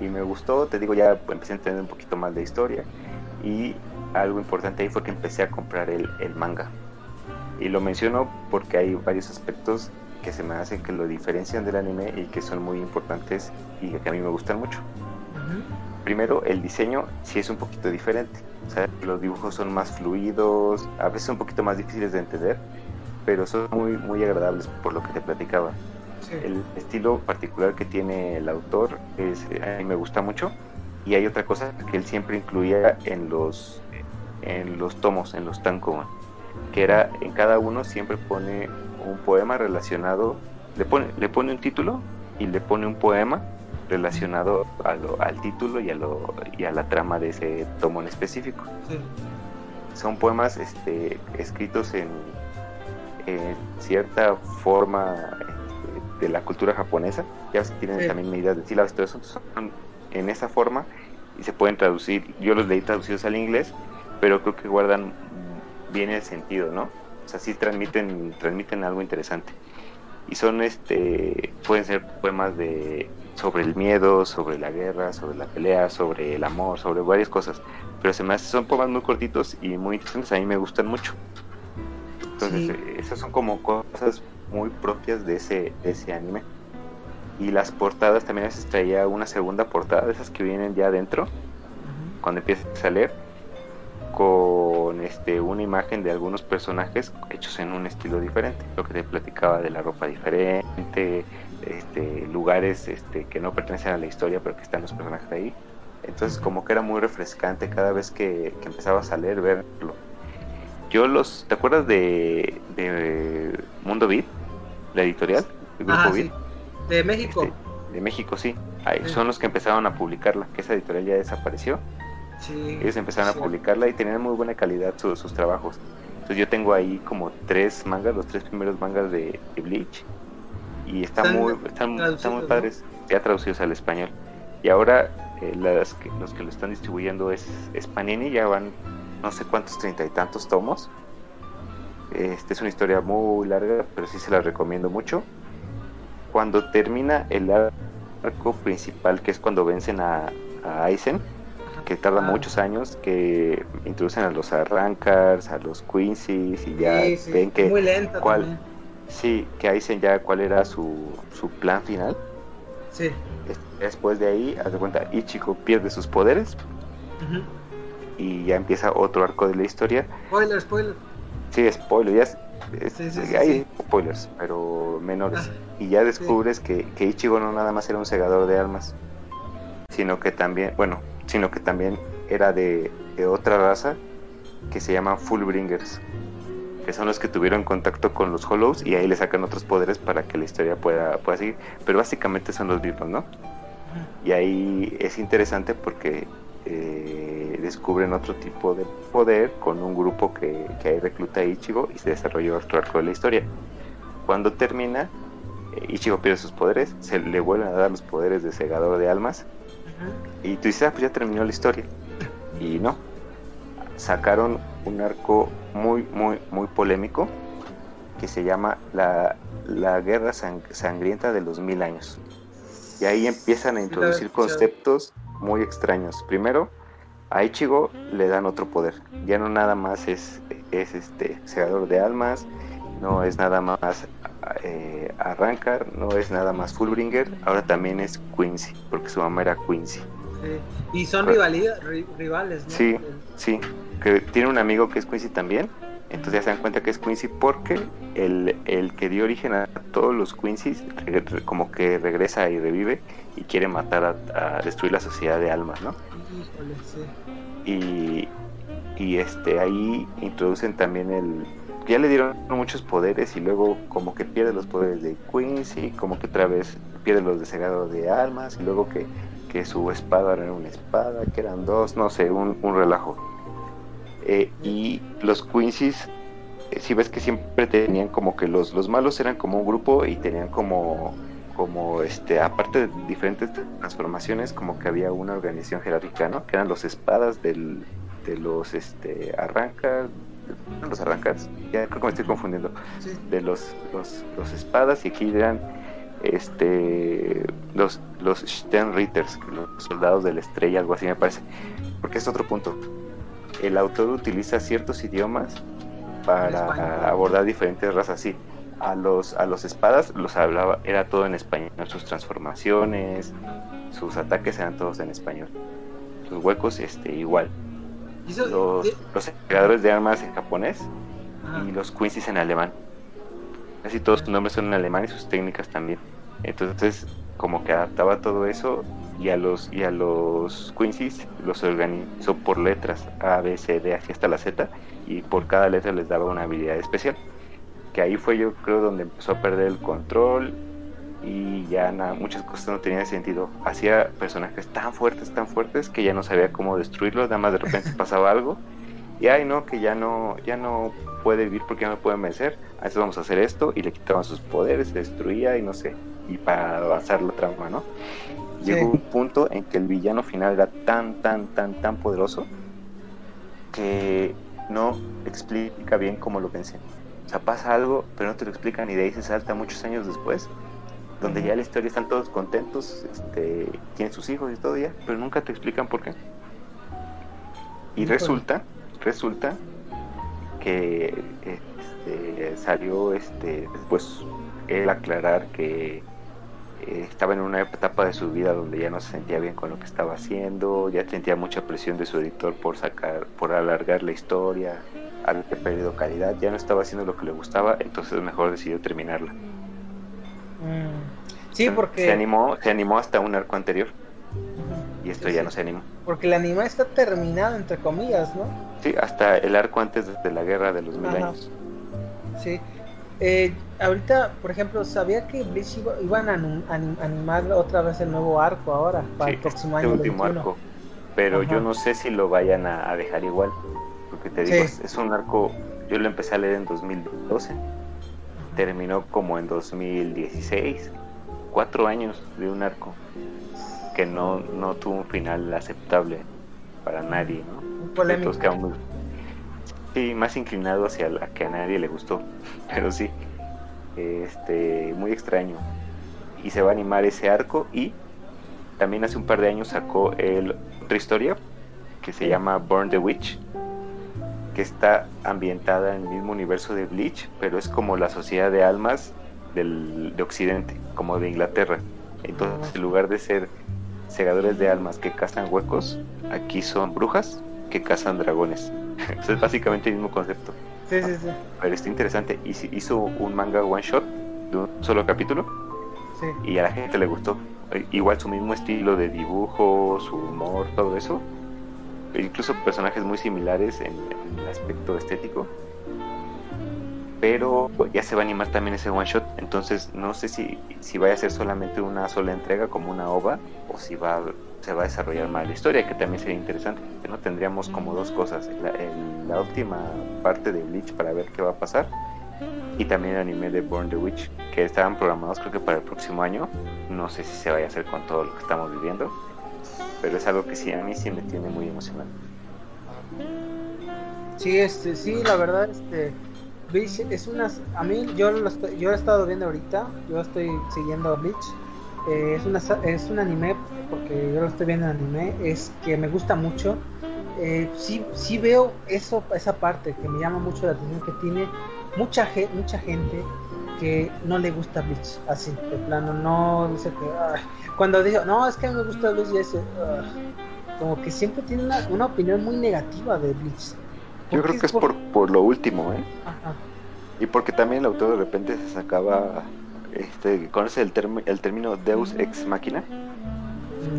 y me gustó, te digo, ya empecé a entender un poquito más de historia y algo importante ahí fue que empecé a comprar el, el manga. Y lo menciono porque hay varios aspectos que se me hacen que lo diferencian del anime y que son muy importantes y que a mí me gustan mucho. Ujú. Primero, el diseño sí es un poquito diferente. O sea, los dibujos son más fluidos, a veces un poquito más difíciles de entender, pero son muy, muy agradables por lo que te platicaba. Sí. El estilo particular que tiene el autor es, a mí me gusta mucho. Y hay otra cosa que él siempre incluía en los, en los tomos, en los tankōbon, que era en cada uno siempre pone un poema relacionado, le pone, le pone un título y le pone un poema relacionado a lo- al título y a, lo, y a la trama de ese tomo en específico Sí. son poemas este, escritos en, en cierta forma este, de la cultura japonesa. Ya tienen Sí. también medidas de sílabas, todo eso son en esa forma y se pueden traducir. Yo los leí traducidos al inglés, pero creo que guardan bien el sentido, ¿no? O sea, sí transmiten, transmiten algo interesante. Y son, este, pueden ser poemas de sobre el miedo, sobre la guerra, sobre la pelea, sobre el amor, sobre varias cosas pero se me hace, son poemas muy cortitos y muy interesantes, a mí me gustan mucho. Entonces, Sí. eh, esas son como cosas muy propias de ese, de ese anime. Y las portadas también a veces traía una segunda portada, de esas que vienen ya adentro, Ujú. cuando empiezas a leer, con este, una imagen de algunos personajes hechos en un estilo diferente. Lo que te platicaba de la ropa diferente, este, lugares este, que no pertenecen a la historia, pero que están los personajes ahí. Entonces como que era muy refrescante cada vez que, que empezabas a leer, verlo. Yo los, ¿te acuerdas de, de Mundo Beat? La editorial, el grupo Ah, Beat, sí. De México. Este, de México, sí. Ahí Sí. son los que empezaron a publicarla, que esa editorial ya desapareció. Sí. Ellos empezaron sí. a publicarla y tenían muy buena calidad su- sus trabajos. Entonces yo tengo ahí como tres mangas, los tres primeros mangas de, de Bleach. Y están, muy, están, están muy traducidos, ¿no? padres, ya traducidos al español. Y ahora eh, las que- los que lo están distribuyendo es, es Panini, ya van no sé cuántos, treinta y tantos tomos. Este es una historia muy larga, pero sí se la recomiendo mucho. Cuando termina el arco principal, que es cuando vencen a, a Aizen, que tarda Ah. muchos años, que introducen a los Arrancars, a los Quincy's y ya Sí, sí, ven que cuál-. Sí, que Aizen ya cuál era su, su plan final. Sí. Es- Después de ahí, haz de cuenta, Ichigo pierde sus poderes y ya empieza otro arco de la historia. Spoiler, spoiler. Sí, spoiler, ya es- es- Sí, sí, sí, hay spoilers, pero menores. Ah, Y ya descubres que, que Ichigo no nada más era un segador de almas, sino que también, bueno, sino que también era de, de otra raza que se llaman Fullbringers, que son los que tuvieron contacto con los Hollows y ahí le sacan otros poderes para que la historia pueda, pueda seguir. Pero básicamente son los mismos, ¿no? Y ahí es interesante porque eh, descubren otro tipo de poder con un grupo que, que ahí recluta a Ichigo y se desarrolla otro arco de la historia. Cuando termina, eh, Ichigo pierde sus poderes, se le vuelven a dar los poderes de segador de almas y tú dices, ah, pues ya terminó la historia. Y no, sacaron un arco muy, muy, muy polémico que se llama la, la Guerra Sang- Sangrienta de los Mil Años. Y ahí empiezan a introducir conceptos muy extraños. Primero, a Ichigo le dan otro poder. Ya no nada más es, es este segador de almas, no es nada más eh, arrancar, no es nada más Fullbringer, ahora también es Quincy, porque su mamá era Quincy. Sí. Y son rivalidad, rivales, ¿no? Sí. Sí, tiene un amigo que es Quincy también. Entonces ya se dan cuenta que es Quincy porque el, el que dio origen a todos los Quincy's como que regresa y revive y quiere matar a, a destruir la sociedad de almas, ¿no? Híjole, sí. Y, y este ahí introducen también el ya le dieron muchos poderes y luego como que pierde los poderes de Quincy, como que otra vez pierde los de cegado de almas y luego que, que su espada era una espada, que eran dos, no sé, un, un relajo. Eh, y los Quincy's, eh, si ves que siempre tenían como que los, los malos eran como un grupo y tenían como, como este, aparte de diferentes transformaciones, como que había una organización jerárquica, ¿no? Que eran los espadas del, de los este, arrancas, los arrancas, ya creo que me estoy confundiendo, Sí. de los, los, los espadas y aquí eran este los los Sternritters, los soldados de la estrella, algo así me parece. Porque es otro punto. El autor utiliza ciertos idiomas para abordar diferentes razas, sí. A los a los espadas los hablaba, era todo en español, sus transformaciones, sus ataques eran todos en español. Los huecos este igual. Los, los creadores de armas en japonés y los Quincy's en alemán. Casi todos sus nombres son en alemán y sus técnicas también. Entonces, como que adaptaba todo eso y a los y a los Quincy's los organizó por letras A, B, C, D, así hasta la Z y por cada letra les daba una habilidad especial. Que ahí fue yo creo donde empezó a perder el control y ya muchas cosas no tenían sentido. Hacía personajes tan fuertes, tan fuertes que ya no sabía cómo destruirlos, nada más de repente pasaba algo y ay no, que ya no, ya no puede vivir porque ya no pueden vencer, entonces vamos a hacer esto y le quitaban sus poderes, se destruía y no sé, y para avanzar la trama, ¿no? Sí. Llegó un punto en que el villano final era tan, tan, tan, tan poderoso que no explica bien cómo lo pensé. O sea, pasa algo, pero no te lo explican y de ahí se salta muchos años después, donde ya la historia están todos contentos, este, tienen sus hijos y todo ya, pero nunca te explican por qué. Y Híjole. resulta, resulta que este, salió este después él aclarar que eh, estaba en una etapa de su vida donde ya no se sentía bien con lo que estaba haciendo, ya sentía mucha presión de su editor por sacar, por alargar la historia, había perdido calidad, ya no estaba haciendo lo que le gustaba, entonces mejor decidió terminarla. Mm. Sí, porque. se animó, se animó hasta un arco anterior y esto Sí, ya no se animó. Porque el anime está terminado, entre comillas, ¿no? Sí, hasta el arco antes de la guerra de los mil Ajá. años. Sí. Eh, ahorita, por ejemplo, sabía que Bleach iba- iban a anim- animar otra vez el nuevo arco ahora, para Sí, el próximo este año. último 21. arco. Pero Ajá. yo no sé si lo vayan a, a dejar igual. Porque te digo, Sí. es, un arco. Yo lo empecé a leer en 2012. Terminó como en 2016. Cuatro años de un arco. Que no, no tuvo un final aceptable para nadie, ¿no? Polémico. Entonces Sí, más inclinado hacia la que a nadie le gustó. Pero sí. Este, muy extraño. Y se va a animar ese arco y también hace un par de años sacó el, otra historia que se llama Burn the Witch, que está ambientada en el mismo universo de Bleach, pero es como la sociedad de almas del, de Occidente, como de Inglaterra. Entonces, en lugar de ser segadores de almas que cazan huecos, aquí son brujas que cazan dragones. Entonces, es básicamente el mismo concepto. Sí, sí, sí. Pero está interesante. Hizo- Hizo un manga one shot de un solo capítulo sí. y a la gente le gustó. Igual su mismo estilo de dibujo, su humor, todo eso. incluso personajes muy similares en, en el aspecto estético. Pero ya se va a animar también ese one shot, entonces no sé si, si vaya a ser solamente una sola entrega como una ova o si va se va a desarrollar más la historia, que también sería interesante. ¿no? Tendríamos como dos cosas, la, el- la última parte de Bleach para ver qué va a pasar y también el anime de Born the Witch, que estaban programados creo que para el próximo año. No sé si se vaya a hacer con todo lo que estamos viviendo, pero es algo que sí, a mí sí me tiene muy emocionado. Sí, este, sí, la verdad, este, Bleach es una, a mí yo lo estoy, yo lo he estado viendo ahorita, yo estoy siguiendo a Bleach, eh, es una, es un anime porque yo lo estoy viendo en anime, es que me gusta mucho, eh, sí, sí veo eso, esa parte que me llama mucho la atención que tiene mucha gente, mucha gente que no le gusta Bleach, así, de plano, no dice que, cuando digo, no, es que me gusta Bleach, y dice, como que siempre tiene una, una opinión muy negativa de Bleach. Yo creo que es por, por lo último, ¿eh? Ajá. Y porque también el autor de repente se sacaba, este, ¿conoce el, term- el término Deus Ex Machina?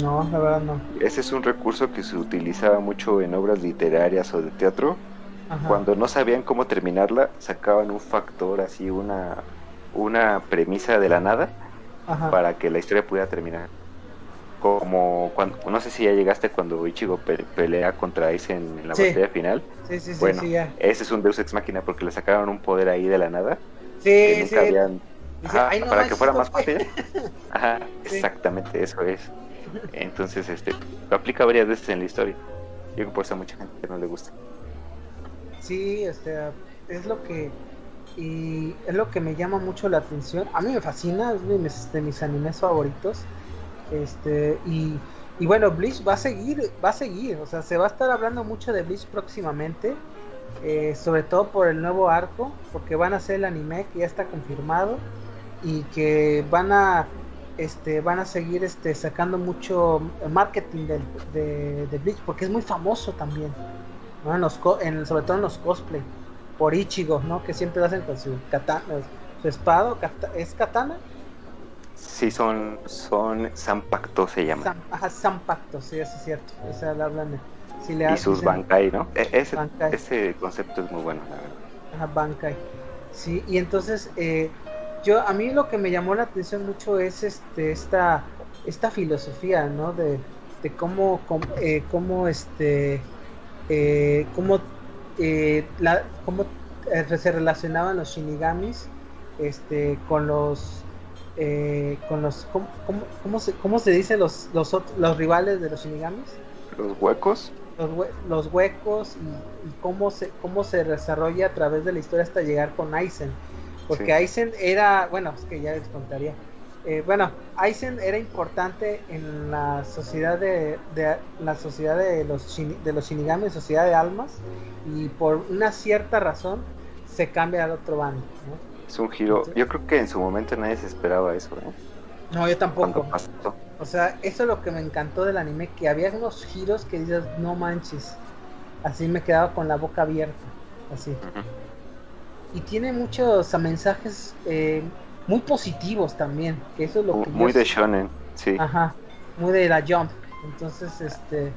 No, la verdad no. Ese es un recurso que se utilizaba mucho en obras literarias o de teatro. Ajá. Cuando no sabían cómo terminarla, sacaban un factor así, una, una premisa de la nada Ajá. para que la historia pudiera terminar. Como cuando, no sé si ya llegaste cuando Ichigo pe- pelea contra Aizen en la Sí. batalla final. Sí, sí, sí, bueno, sí, ya. Ese es un Deus Ex Machina porque le sacaron un poder ahí de la nada Sí, que nunca habían Dice, Ajá, "Ay, no para que fuera ¿esto más qué?". fácil. Ajá, Sí. exactamente eso es. Entonces, este, lo aplica varias veces en la historia. Yo creo que por eso a mucha gente no le gusta. Sí, o sea, es lo que y es lo que me llama mucho la atención. A mí me fascina, es de mis, de mis animes favoritos. Este, y, y bueno, Bleach va a seguir, va a seguir, o sea, se va a estar hablando mucho de Bleach próximamente, eh, sobre todo por el nuevo arco, porque van a hacer el anime que ya está confirmado y que van a este van a seguir este sacando mucho marketing del- de, de Bleach porque es muy famoso también. ¿no? En los co- en- sobre todo en los cosplay por Ichigo, ¿no? Que siempre lo hacen con su katana, su espada, kata- ¿es katana? Sí, son, son Sanpacto se llama. Ajá, Sampacto, sí, eso es cierto. Esa la hablan. Si le y sus Bankai, ¿no? E- ese, Bankai. ese concepto es muy bueno, la verdad. Ajá, Bankai. Sí, y entonces eh, yo a mí lo que me llamó la atención mucho es este esta esta filosofía, ¿no? De, de cómo cómo, eh, cómo, este eh, cómo eh, la cómo eh, se relacionaban los shinigamis este con los eh, con los cómo, cómo, cómo se cómo se dice los los los rivales de los shinigamis Los huecos, los, hue- los huecos y, y cómo se cómo se desarrolla a través de la historia hasta llegar con Aizen porque Sí. Aizen era bueno es que ya les contaría Eh, bueno Aizen era importante en la sociedad de, de- la sociedad de los de los Shinigami sociedad de almas y por una cierta razón se cambia al otro bando ¿no? es un giro. Yo creo que en su momento nadie se esperaba eso, ¿eh? no yo tampoco. O sea, eso es lo que me encantó del anime, que había unos giros que dices, no manches. Así me quedaba con la boca abierta, así. Ujú. Y tiene muchos mensajes eh, muy positivos también, que eso es lo que Muy yo- de shonen, sí. Ajá, muy de la Jump. Entonces, este,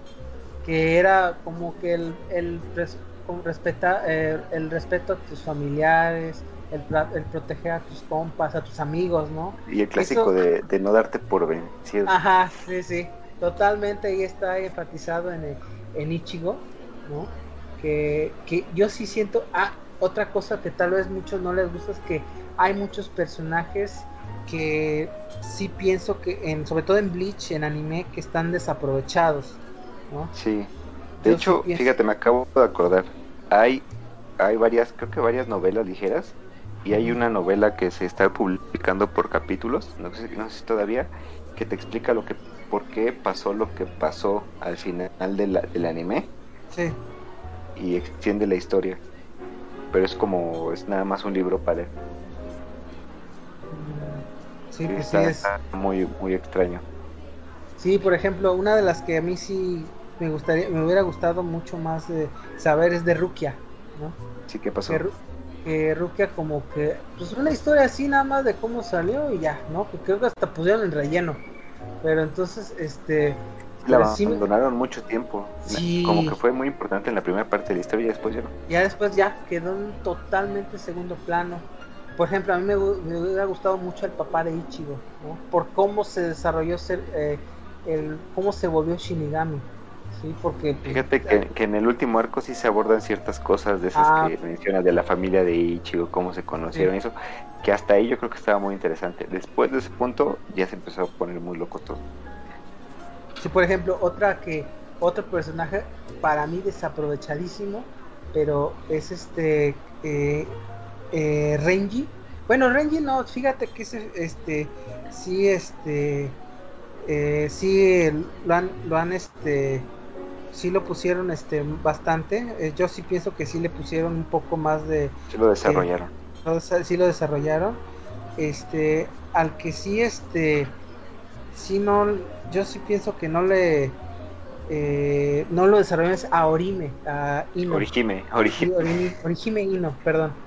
que era como que el, el, res- con respeta, eh, el respeto a tus familiares, el, el proteger a tus compas, a tus amigos, ¿no? Y el clásico Eso- de, de no darte por vencido. Ajá, sí, sí, totalmente ahí está enfatizado en, el- en Ichigo, ¿no? Que, que yo sí siento, ah, otra cosa que tal vez muchos no les gusta es que hay muchos personajes que sí pienso que, en, sobre todo en Bleach, en anime, que están desaprovechados, ¿no? Sí. De Yo hecho, sí fíjate, me acabo de acordar. Hay, hay varias, creo que varias novelas ligeras. Y hay una novela que se está publicando por capítulos, no sé, no sé si todavía, que te explica lo que, por qué pasó lo que pasó al final de la- del anime Sí, y extiende la historia. Pero es como, es nada más un libro para leer. Mm, sí, pues sí es. está muy, muy extraño. Sí, por ejemplo, una de las que a mí sí me gustaría, me hubiera gustado mucho más de saber es de Rukia, ¿no? Sí, ¿qué pasó? que Rukia como que pues una historia así nada más de cómo salió y ya, ¿no? Que creo que hasta pusieron el relleno. Pero entonces, este, La Pero sí abandonaron mucho tiempo. Sí. Como que fue muy importante en la primera parte de la historia y después ya no. Ya después ya quedó en totalmente segundo plano. Por ejemplo, a mí me, hu- me hubiera gustado mucho el papá de Ichigo, ¿no? Por cómo se desarrolló ser, eh, el, cómo se volvió Shinigami. Sí, porque pues, Fíjate que, que en el último arco sí se abordan ciertas cosas de esas Ah. que mencionas de la familia de Ichigo, cómo se conocieron y eso, que hasta ahí yo creo que estaba muy interesante. Después de ese punto ya se empezó a poner muy loco todo. Sí, por ejemplo, otra que otro personaje para mí desaprovechadísimo, pero es este eh, eh, Renji. Bueno, Renji no, fíjate que ese, este sí este eh, sí lo han lo han este sí lo pusieron este bastante. Eh, yo sí pienso que sí le pusieron un poco más de Sí lo desarrollaron. desa- sí lo desarrollaron este al que sí este sí no yo sí pienso que no le eh, no lo desarrollaron es a Orime a Ino Orihime, Sí, Orihime. Orihime Ino perdón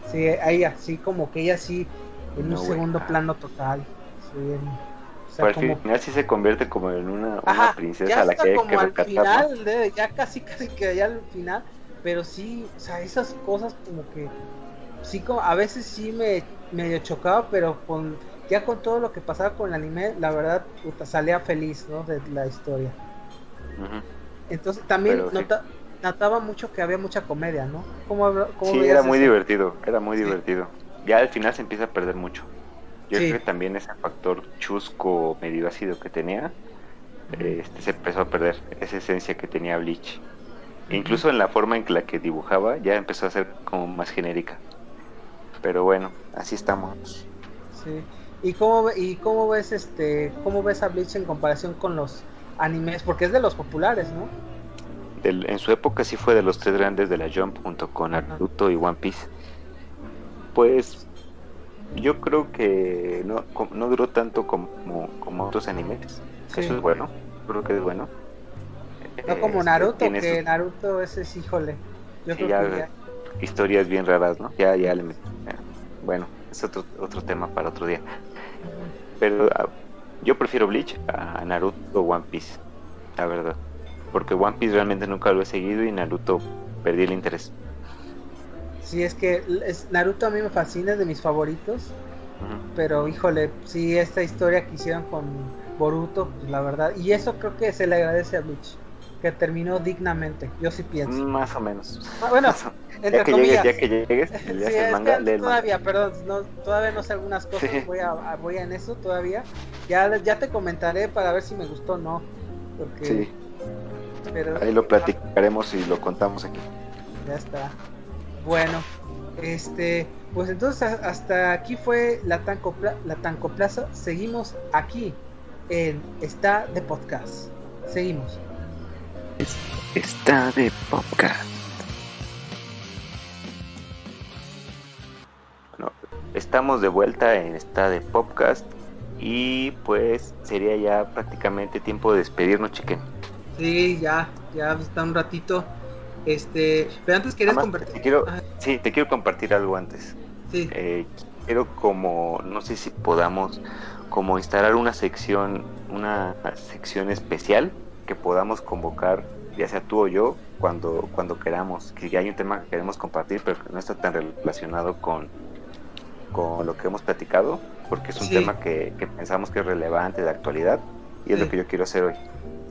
sí a ella sí como que ella sí en No, un güey, plano ah. plano total sí, o sea, como final sí se convierte como en una, una Ajá, princesa ya a la que hay como que al rescatar. ¿no? final, de- ya casi casi que ya al final, pero sí, o sea, esas cosas como que sí como a veces sí me medio chocaba, pero con ya con todo lo que pasaba con el anime, la verdad puta, salía feliz, ¿no? De la historia. Entonces también Pero sí. nota- notaba mucho que había mucha comedia, ¿no? ¿Cómo, cómo Sí, era muy eso? divertido, era muy Sí. divertido. Ya al final se empieza a perder mucho. Yo Sí. creo que también ese factor chusco medio ácido que tenía, este, se empezó a perder, esa esencia que tenía Bleach. Incluso en la forma en que la que dibujaba ya empezó a ser como más genérica. Pero bueno, así estamos. Sí. ¿Y cómo, y cómo ves este, cómo ves a Bleach en comparación con los animes? Porque es de los populares, ¿no? Del- en su época sí fue de los tres grandes de la Jump junto con Naruto y One Piece. Pues yo creo que no, no duró tanto como, como otros animes. Sí. Eso es bueno, creo que es bueno. No como Este, Naruto, que Naruto ese es, híjole. Yo Sí, creo ya- que ya. historias bien raras, ¿no? Ya, ya le. Bueno, es otro, otro tema para otro día. Pero ah, yo prefiero Bleach a Naruto o One Piece, la verdad. Porque One Piece realmente nunca lo he seguido y Naruto perdí el interés. Sí, es que Naruto a mí me fascina, es de mis favoritos. Pero híjole, sí, esta historia que hicieron con Boruto, pues la verdad. Y eso creo que se le agradece a Bleach. Que terminó dignamente, yo sí pienso. Más o menos. Ah, Bueno, entre ya que comillas. llegues, ya que llegues, Sí, leas es el manga, que lee el manga. todavía, perdón, no, todavía no sé algunas cosas, Sí. voy, a, a- voy en eso todavía. Ya, ya te comentaré para ver si me gustó o no. Porque, Sí, pero, ahí lo platicaremos y lo contamos aquí. Ya está. Bueno, este, pues entonces hasta aquí fue la Tanco, Pla- la Tanco Plaza. Seguimos aquí en Está de Podcast. Seguimos. Está de podcast. Estamos de vuelta en esta de podcast y pues sería ya prácticamente tiempo de despedirnos, chiquen. Sí, ya, ya está un ratito. Este, pero antes querías compartir. te quiero- Sí, te quiero compartir algo antes. sí, Eh, quiero como, no sé si podamos como instalar una sección, una sección especial que podamos convocar, ya sea tú o yo, cuando, cuando queramos, que hay un tema que queremos compartir, pero que no está tan relacionado con, con lo que hemos platicado, porque es un Sí. tema que, que pensamos que es relevante de actualidad y es Sí. lo que yo quiero hacer hoy.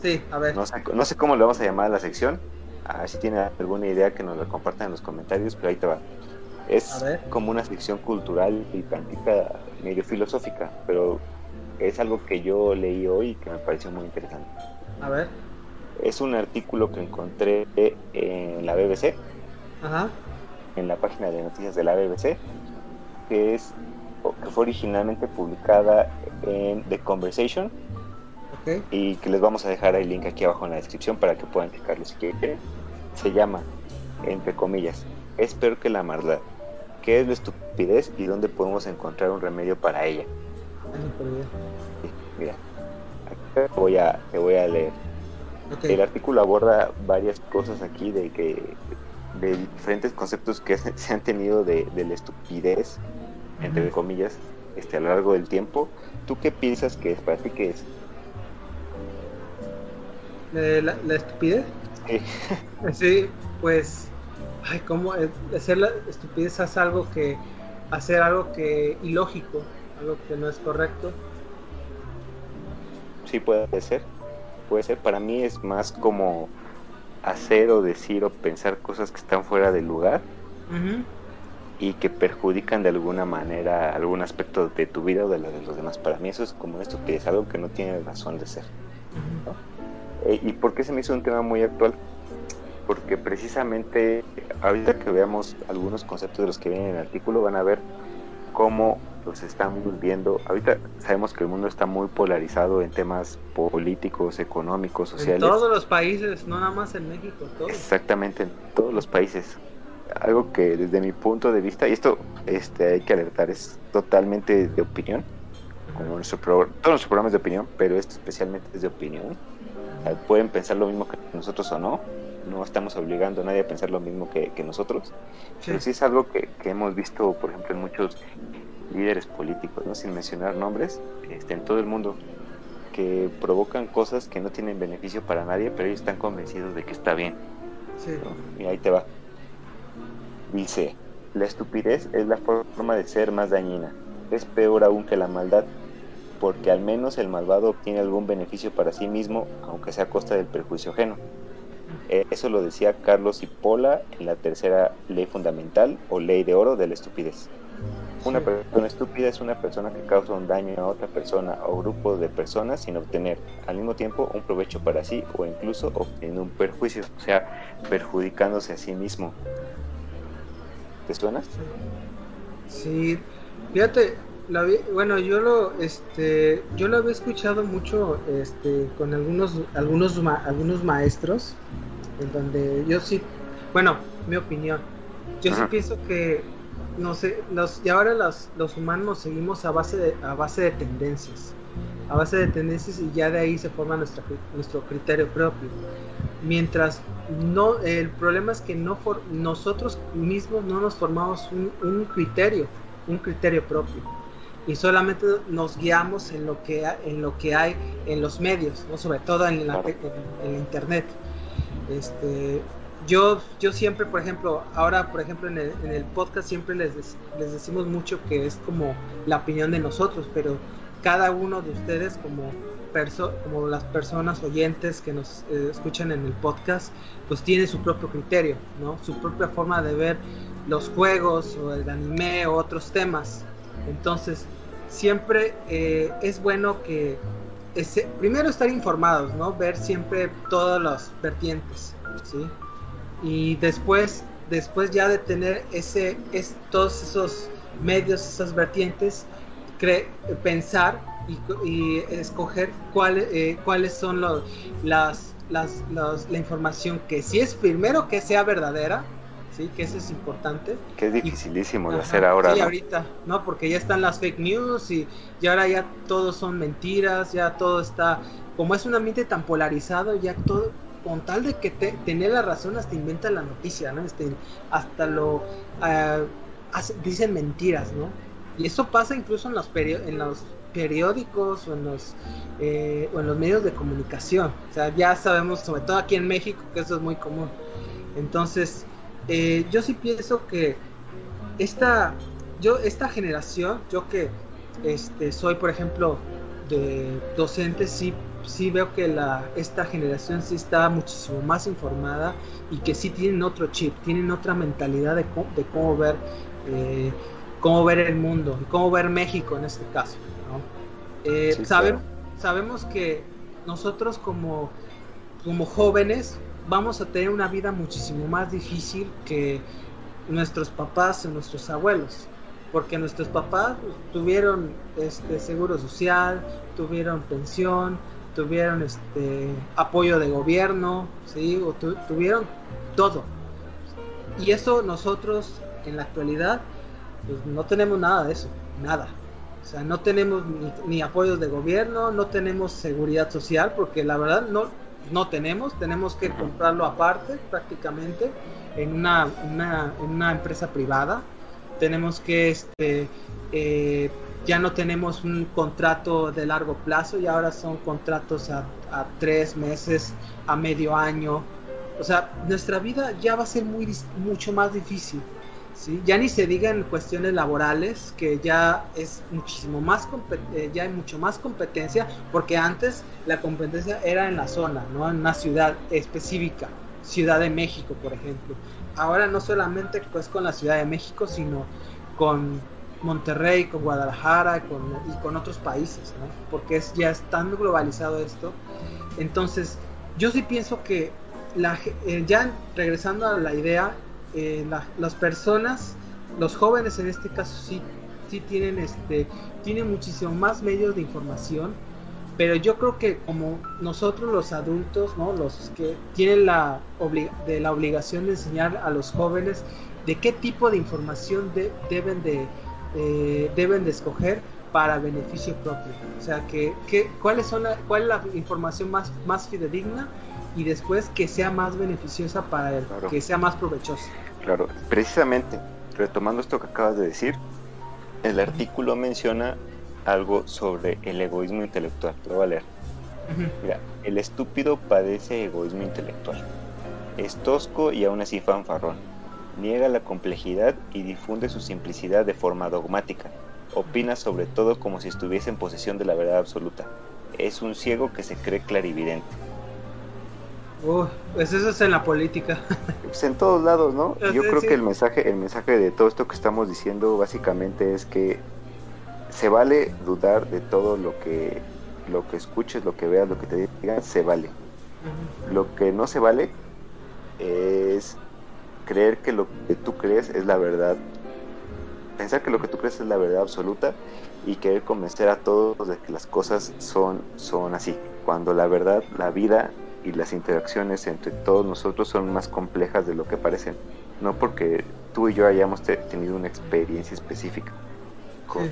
sí, a ver. No sé, no sé cómo le vamos a llamar a la sección, a ver si tiene alguna idea que nos la compartan en los comentarios, pero ahí te va. Es como una sección cultural y práctica medio filosófica, pero es algo que yo leí hoy y que me pareció muy interesante. A ver. Es un artículo que encontré en la BBC, Ajá. en la página de noticias de la BBC, que es que fue originalmente publicada en The Conversation y que les vamos a dejar el link aquí abajo en la descripción para que puedan clicarlo si quieren. Se llama, entre comillas, es peor que la maldad. ¿Qué es la estupidez y dónde podemos encontrar un remedio para ella? Sí, mira, aquí te voy a, te voy a leer. El artículo aborda varias cosas aquí de que de diferentes conceptos que se se han tenido de, de la estupidez, entre comillas, este, a lo largo del tiempo. ¿Tú qué piensas que es? ¿Para ti qué es? Eh, la, la estupidez. Sí. Sí, pues, ay, cómo eh, hacer la estupidez es algo que hacer algo que ilógico, algo que no es correcto. Sí, puede ser. Puede ser. Para mí es más como hacer o decir o pensar cosas que están fuera de lugar. Y que perjudican de alguna manera algún aspecto de tu vida o de la de los demás. Para mí eso es como esto que es algo que no tiene razón de ser. Ujú. Eh, ¿Y por qué se me hizo un tema muy actual? Porque precisamente ahorita que veamos algunos conceptos de los que vienen en el artículo van a ver cómo los estamos viendo. Ahorita sabemos que el mundo está muy polarizado en temas políticos, económicos, En sociales. todos los países, no nada más en México, todos. Exactamente, en todos los países. Algo que desde mi punto de vista, y esto este, hay que alertar, es totalmente de opinión, como nuestro pro- todos nuestros programas de opinión, pero esto especialmente es de opinión. O sea, pueden pensar lo mismo que nosotros o no, no estamos obligando a nadie a pensar lo mismo que, que nosotros, pero sí es algo que, que hemos visto, por ejemplo, en muchos líderes políticos, ¿no? sin mencionar nombres, este, en todo el mundo, que provocan cosas que no tienen beneficio para nadie, pero ellos están convencidos de que está bien. Sí. ¿no? Y ahí te va. Dice, la estupidez es la forma de ser más dañina. Es peor aún que la maldad, porque al menos el malvado obtiene algún beneficio para sí mismo, aunque sea a costa del perjuicio ajeno. Eh, Eso lo decía Carlos Hipola en la tercera ley fundamental o ley de oro de la estupidez. Una persona estúpida es una persona que causa un daño a otra persona o grupo de personas sin obtener al mismo tiempo un provecho para sí o incluso obteniendo un perjuicio, o sea, perjudicándose a sí mismo. ¿Te suena? Sí, fíjate, la vi- bueno, yo lo, este, yo lo había escuchado mucho, este, con algunos, algunos, ma- algunos maestros, en donde yo sí, bueno, mi opinión, yo sí pienso que, no sé, los, y ahora los, los humanos seguimos a base de, a base de tendencias, a base de tendencias y ya de ahí se forma nuestra, nuestro criterio propio. Mientras no, el problema es que no for- nosotros mismos no nos formamos un, un criterio, un criterio propio y solamente nos guiamos en lo que en lo que hay en los medios, ¿no? sobre todo en la, en, en internet. Este, yo, yo siempre, por ejemplo, ahora, por ejemplo, en el, en el podcast siempre les, les decimos mucho que es como la opinión de nosotros, pero cada uno de ustedes como perso como las personas oyentes que nos eh, escuchan en el podcast, pues tiene su propio criterio, ¿no? Su propia forma de ver los juegos o el anime o otros temas. Entonces, siempre eh, es bueno que ese- primero estar informados, ¿no? Ver siempre todas las vertientes, ¿sí? Y después, después ya de tener ese, es, todos esos medios, esas vertientes, cre- pensar y, y escoger cuál, eh, cuáles son los, las, las, las- la información que si es primero que sea verdadera, ¿sí? Que eso es importante. Que es dificilísimo de Ajá, hacer ahora. Sí, ¿no? ahorita, ¿no? Porque ya están las fake news y, y ahora ya todos son mentiras, ya todo está, como es un ambiente tan polarizado, ya todo, con tal de que te, tener la razón, hasta inventa la noticia, ¿no? Este, hasta lo, hace- dicen mentiras, ¿no? Y eso pasa incluso en los, en los periódicos o en los, eh, o en los medios de comunicación. O sea, ya sabemos, sobre todo aquí en México, que eso es muy común. Entonces, eh, yo sí pienso que esta, yo, esta generación, yo que este, soy, por ejemplo, de docente, sí, sí veo que la, esta generación sí está muchísimo más informada y que sí tienen otro chip, tienen otra mentalidad de, de cómo ver eh, cómo ver el mundo y cómo ver México en este caso. ¿no? Eh, Sí, sabe- claro. Sabemos que nosotros como, como jóvenes vamos a tener una vida muchísimo más difícil que nuestros papás o nuestros abuelos. Porque nuestros papás tuvieron este seguro social, tuvieron pensión, tuvieron este apoyo de gobierno, ¿sí? O tu- tuvieron todo. Y eso nosotros en la actualidad pues no tenemos nada de eso, nada. O sea, no tenemos ni, ni apoyos de gobierno, no tenemos seguridad social, porque la verdad no, no tenemos, tenemos que comprarlo aparte prácticamente en una, una, empresa privada. Tenemos que este, eh, ya no tenemos un contrato de largo plazo y ahora son contratos a, a tres meses, a medio año. O sea, nuestra vida ya va a ser muy, mucho más difícil. ¿Sí? Ya ni se diga en cuestiones laborales, que ya es muchísimo más, eh, ya hay mucho más competencia, porque antes la competencia era en la zona, ¿no? En una ciudad específica, Ciudad de México, por ejemplo. Ahora no solamente pues con la Ciudad de México, sino con Monterrey, con Guadalajara con, y con otros países, ¿no? Porque es, ya es tan globalizado esto. Entonces, yo sí pienso que la, eh, ya regresando a la idea, eh, las personas, los jóvenes en este caso sí, sí tienen, este, tienen muchísimo más medios de información, pero yo creo que como nosotros los adultos, ¿no? los que tienen la, de la obligación de enseñar a los jóvenes de qué tipo de información deben, de, eh, deben de escoger para beneficio propio. O sea, que, que, ¿cuáles son ¿cuál es la información más, más fidedigna y después que sea más beneficiosa para él, que sea más provechosa. Claro, precisamente, retomando esto que acabas de decir, el artículo menciona algo sobre el egoísmo intelectual. Lo voy a leer. Mira, el estúpido padece egoísmo intelectual. Es tosco y aún así fanfarrón. Niega la complejidad y difunde su simplicidad de forma dogmática. Opina sobre todo como si estuviese en posesión de la verdad absoluta. Es un ciego que se cree clarividente pues eso es en la política. Pues en todos lados, ¿no? Yo creo que el mensaje, el mensaje de todo esto que estamos diciendo básicamente es que se vale dudar de todo lo que lo que escuches, lo que veas, lo que te digan, se vale. Lo que no se vale es creer que lo que tú crees es la verdad. Pensar que lo que tú crees es la verdad absoluta y querer convencer a todos de que las cosas son, son así. Cuando la verdad, la vida y las interacciones entre todos nosotros son más complejas de lo que parecen. No porque tú y yo hayamos tenido una experiencia específica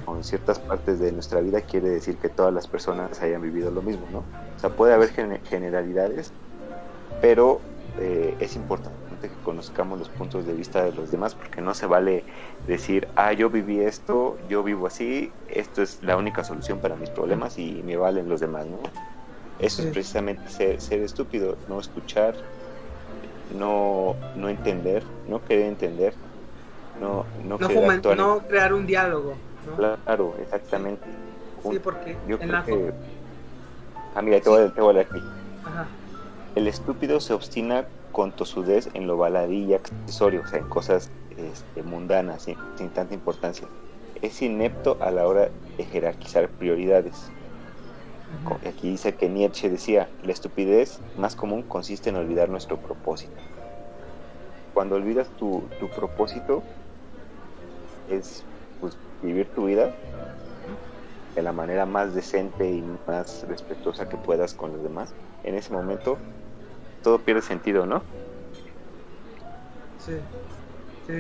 con, ciertas partes de nuestra vida quiere decir que todas las personas hayan vivido lo mismo, ¿no? O sea, puede haber generalidades, pero eh, es importante que conozcamos los puntos de vista de los demás porque no se vale decir, ah, yo viví esto, yo vivo así, esto es la única solución para mis problemas y me valen los demás, ¿no? Eso es precisamente ser, estúpido, no escuchar, no, no entender, no querer entender, no, no, no, crear un diálogo. Claro, exactamente. sí, porque yo creo que... Ah, mira, te, voy, a, te voy a aquí. El estúpido se obstina con tosudez en lo baladí y accesorio, o sea, en cosas este, mundanas, sin, sin tanta importancia. Es inepto a la hora de jerarquizar prioridades Aquí dice que Nietzsche decía, la estupidez más común consiste en olvidar nuestro propósito. Cuando olvidas tu, propósito, es pues, vivir tu vida de la manera más decente y más respetuosa que puedas con los demás. En ese momento, todo pierde sentido, ¿no? Sí,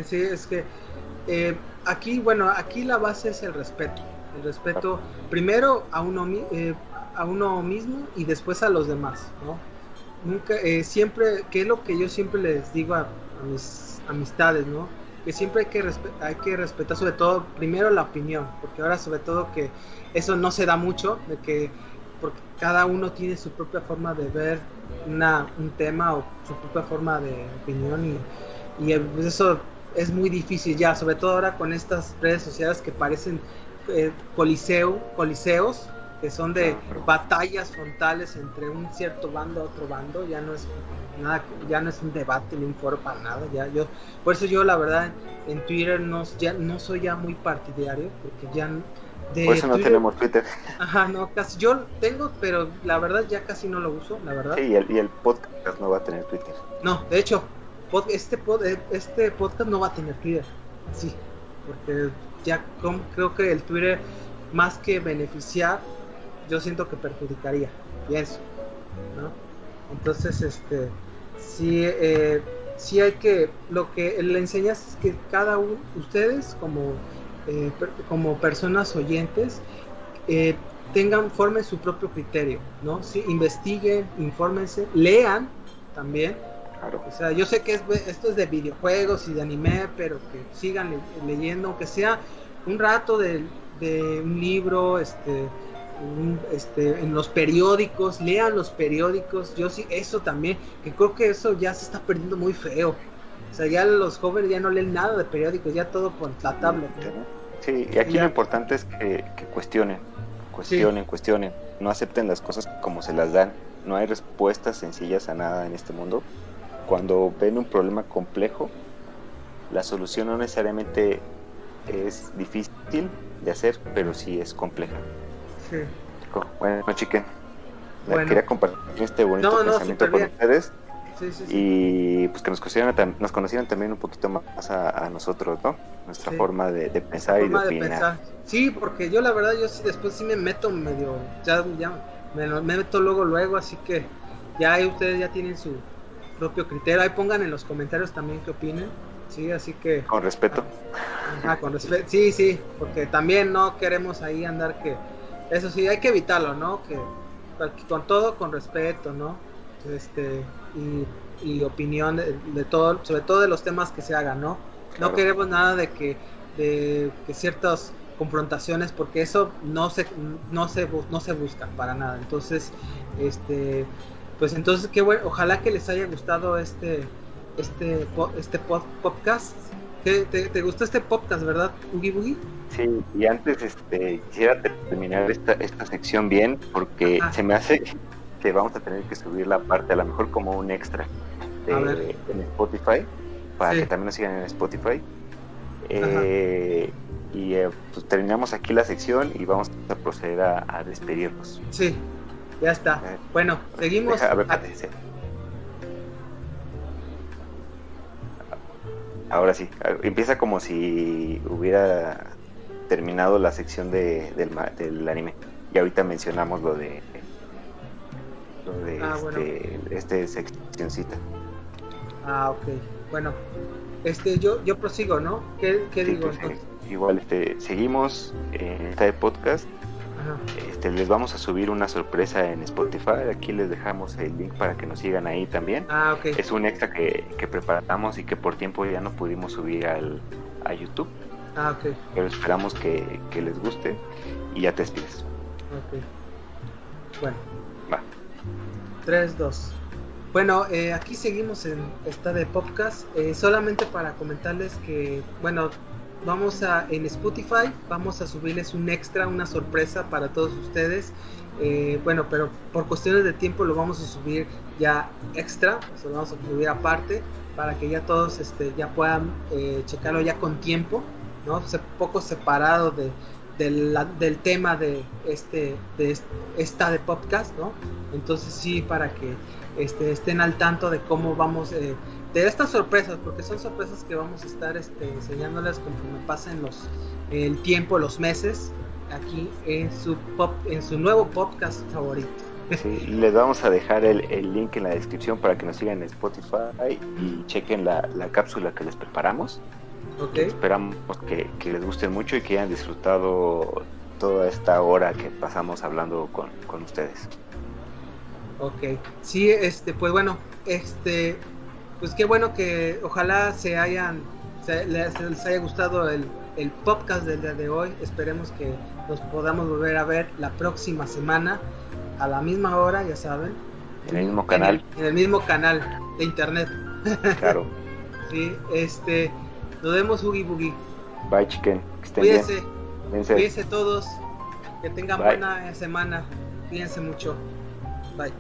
sí, es que eh, aquí, bueno, aquí la base es el respeto. El respeto, primero a uno, eh, a uno mismo y después a los demás, ¿no? Nunca, eh, siempre, que es lo que yo siempre les digo a, mis amistades, ¿no? Que siempre hay que, hay que respetar sobre todo primero la opinión, porque ahora sobre todo que eso no se da mucho, de que porque cada uno tiene su propia forma de ver una, un tema o su propia forma de opinión y, y pues eso es muy difícil ya, sobre todo ahora con estas redes sociales que parecen eh, coliseo, coliseos que son de batallas frontales entre un cierto bando a otro bando, ya no es nada, ya no es un debate ni un foro para nada, ya yo, por eso yo la verdad en Twitter no, ya no soy ya muy partidario, porque ya de por eso no tenemos Twitter. Ajá, no, casi yo tengo, pero la verdad ya casi no lo uso, la verdad. Sí, y el, y el podcast no va a tener Twitter. No, de hecho, este, pod, este podcast no va a tener Twitter, sí, porque ya creo que el Twitter más que beneficiar yo siento que perjudicaría, pienso, ¿no? Entonces, este, sí, eh, sí hay que, lo que le enseñas es que cada uno, ustedes como, eh, como personas oyentes, eh, tengan, formen su propio criterio, ¿no? Sí, investiguen, infórmense, lean también. Claro. O sea, yo sé que esto es de videojuegos y de anime, pero que sigan leyendo, aunque sea un rato de de un libro, este, este, en los periódicos, lean los periódicos, yo sí, eso también, que creo que eso ya se está perdiendo muy feo. O sea, ya los jóvenes ya no leen nada de periódicos, ya todo por la tablet. Sí, y aquí lo importante es que, cuestionen, cuestionen, cuestionen, no acepten las cosas como se las dan. No hay respuestas sencillas a nada en este mundo. Cuando ven un problema complejo, la solución no necesariamente es difícil de hacer, pero sí es compleja. Sí. Bueno, chiquen, quería compartir este bonito pensamiento con ustedes. y pues que nos conocieran, nos conocieran también un poquito más a, nosotros, ¿no? Nuestra forma de, pensar y de opinar. Sí, porque yo la verdad, yo después sí me meto medio, ya, ya me, meto luego, luego, así que ya ahí ustedes ya tienen su propio criterio. Ahí pongan en los comentarios también qué opinen. Sí, así que. Con respeto. Ah, con respeto. Sí, sí, porque también no queremos ahí andar que. Eso sí, hay que evitarlo, ¿no? Que con todo con respeto, ¿no? Este, y, opinión de, todo, sobre todo de los temas que se hagan, ¿no? No queremos nada de que, de que ciertas confrontaciones, porque eso no se, no se, no se busca para nada. Entonces, este, pues entonces, qué bueno, ojalá que les haya gustado este, este, este podcast. ¿Te, te, gustó este podcast, verdad, Ugi Boogie? Sí, y antes este, quisiera terminar esta, esta sección bien, porque se me hace que vamos a tener que subir la parte, a lo mejor como un extra de, en Spotify, para que también nos sigan en Spotify. Eh, y eh, pues terminamos aquí la sección y vamos a proceder a, despedirnos. Sí, ya está. Eh, bueno, seguimos. a ver, Ahora sí, empieza como si hubiera terminado la sección de, del, del anime. Y ahorita mencionamos lo de lo de ah, este, este seccioncita. Ah, ok. Bueno, este yo yo prosigo, ¿no? ¿Qué, qué digo? Pues, igual este seguimos en este podcast este, les vamos a subir una sorpresa en Spotify. Aquí les dejamos el link para que nos sigan ahí también. Ah, Es un extra que, preparamos y que por tiempo ya no pudimos subir al, a YouTube. Ah, Pero esperamos que, les guste y ya te despides. Ok. Bueno. Va. 3, 2. Bueno, eh, aquí seguimos en esta de podcast. Eh, solamente para comentarles que, bueno, vamos a en Spotify vamos a subirles un extra una sorpresa para todos ustedes. Eh, bueno pero por cuestiones de tiempo lo vamos a subir ya extra lo vamos a subir aparte para que ya todos este ya puedan eh, checarlo ya con tiempo no poco separado de del, del tema de este de esta de podcast no entonces sí para que este, estén al tanto de cómo vamos eh, de estas sorpresas, porque son sorpresas que vamos a estar este, enseñándoles conforme pasen los, el tiempo, los meses, aquí en su, pop, en su nuevo podcast favorito. les vamos a dejar el, link en la descripción para que nos sigan en Spotify y chequen la, cápsula que les preparamos. Esperamos que, les guste mucho y que hayan disfrutado toda esta hora que pasamos hablando con, con ustedes. Ok, sí, este, pues bueno, este, pues qué bueno que ojalá se hayan, les, haya gustado el, podcast del día de hoy. Esperemos que nos podamos volver a ver la próxima semana a la misma hora, ya saben. En el mismo canal. En el, mismo canal de internet. Claro. sí, este, nos vemos Boogie Boogie. Bye, chicken. Cuídense. Cuídense todos. Que tengan buena semana. Cuídense mucho. Bye.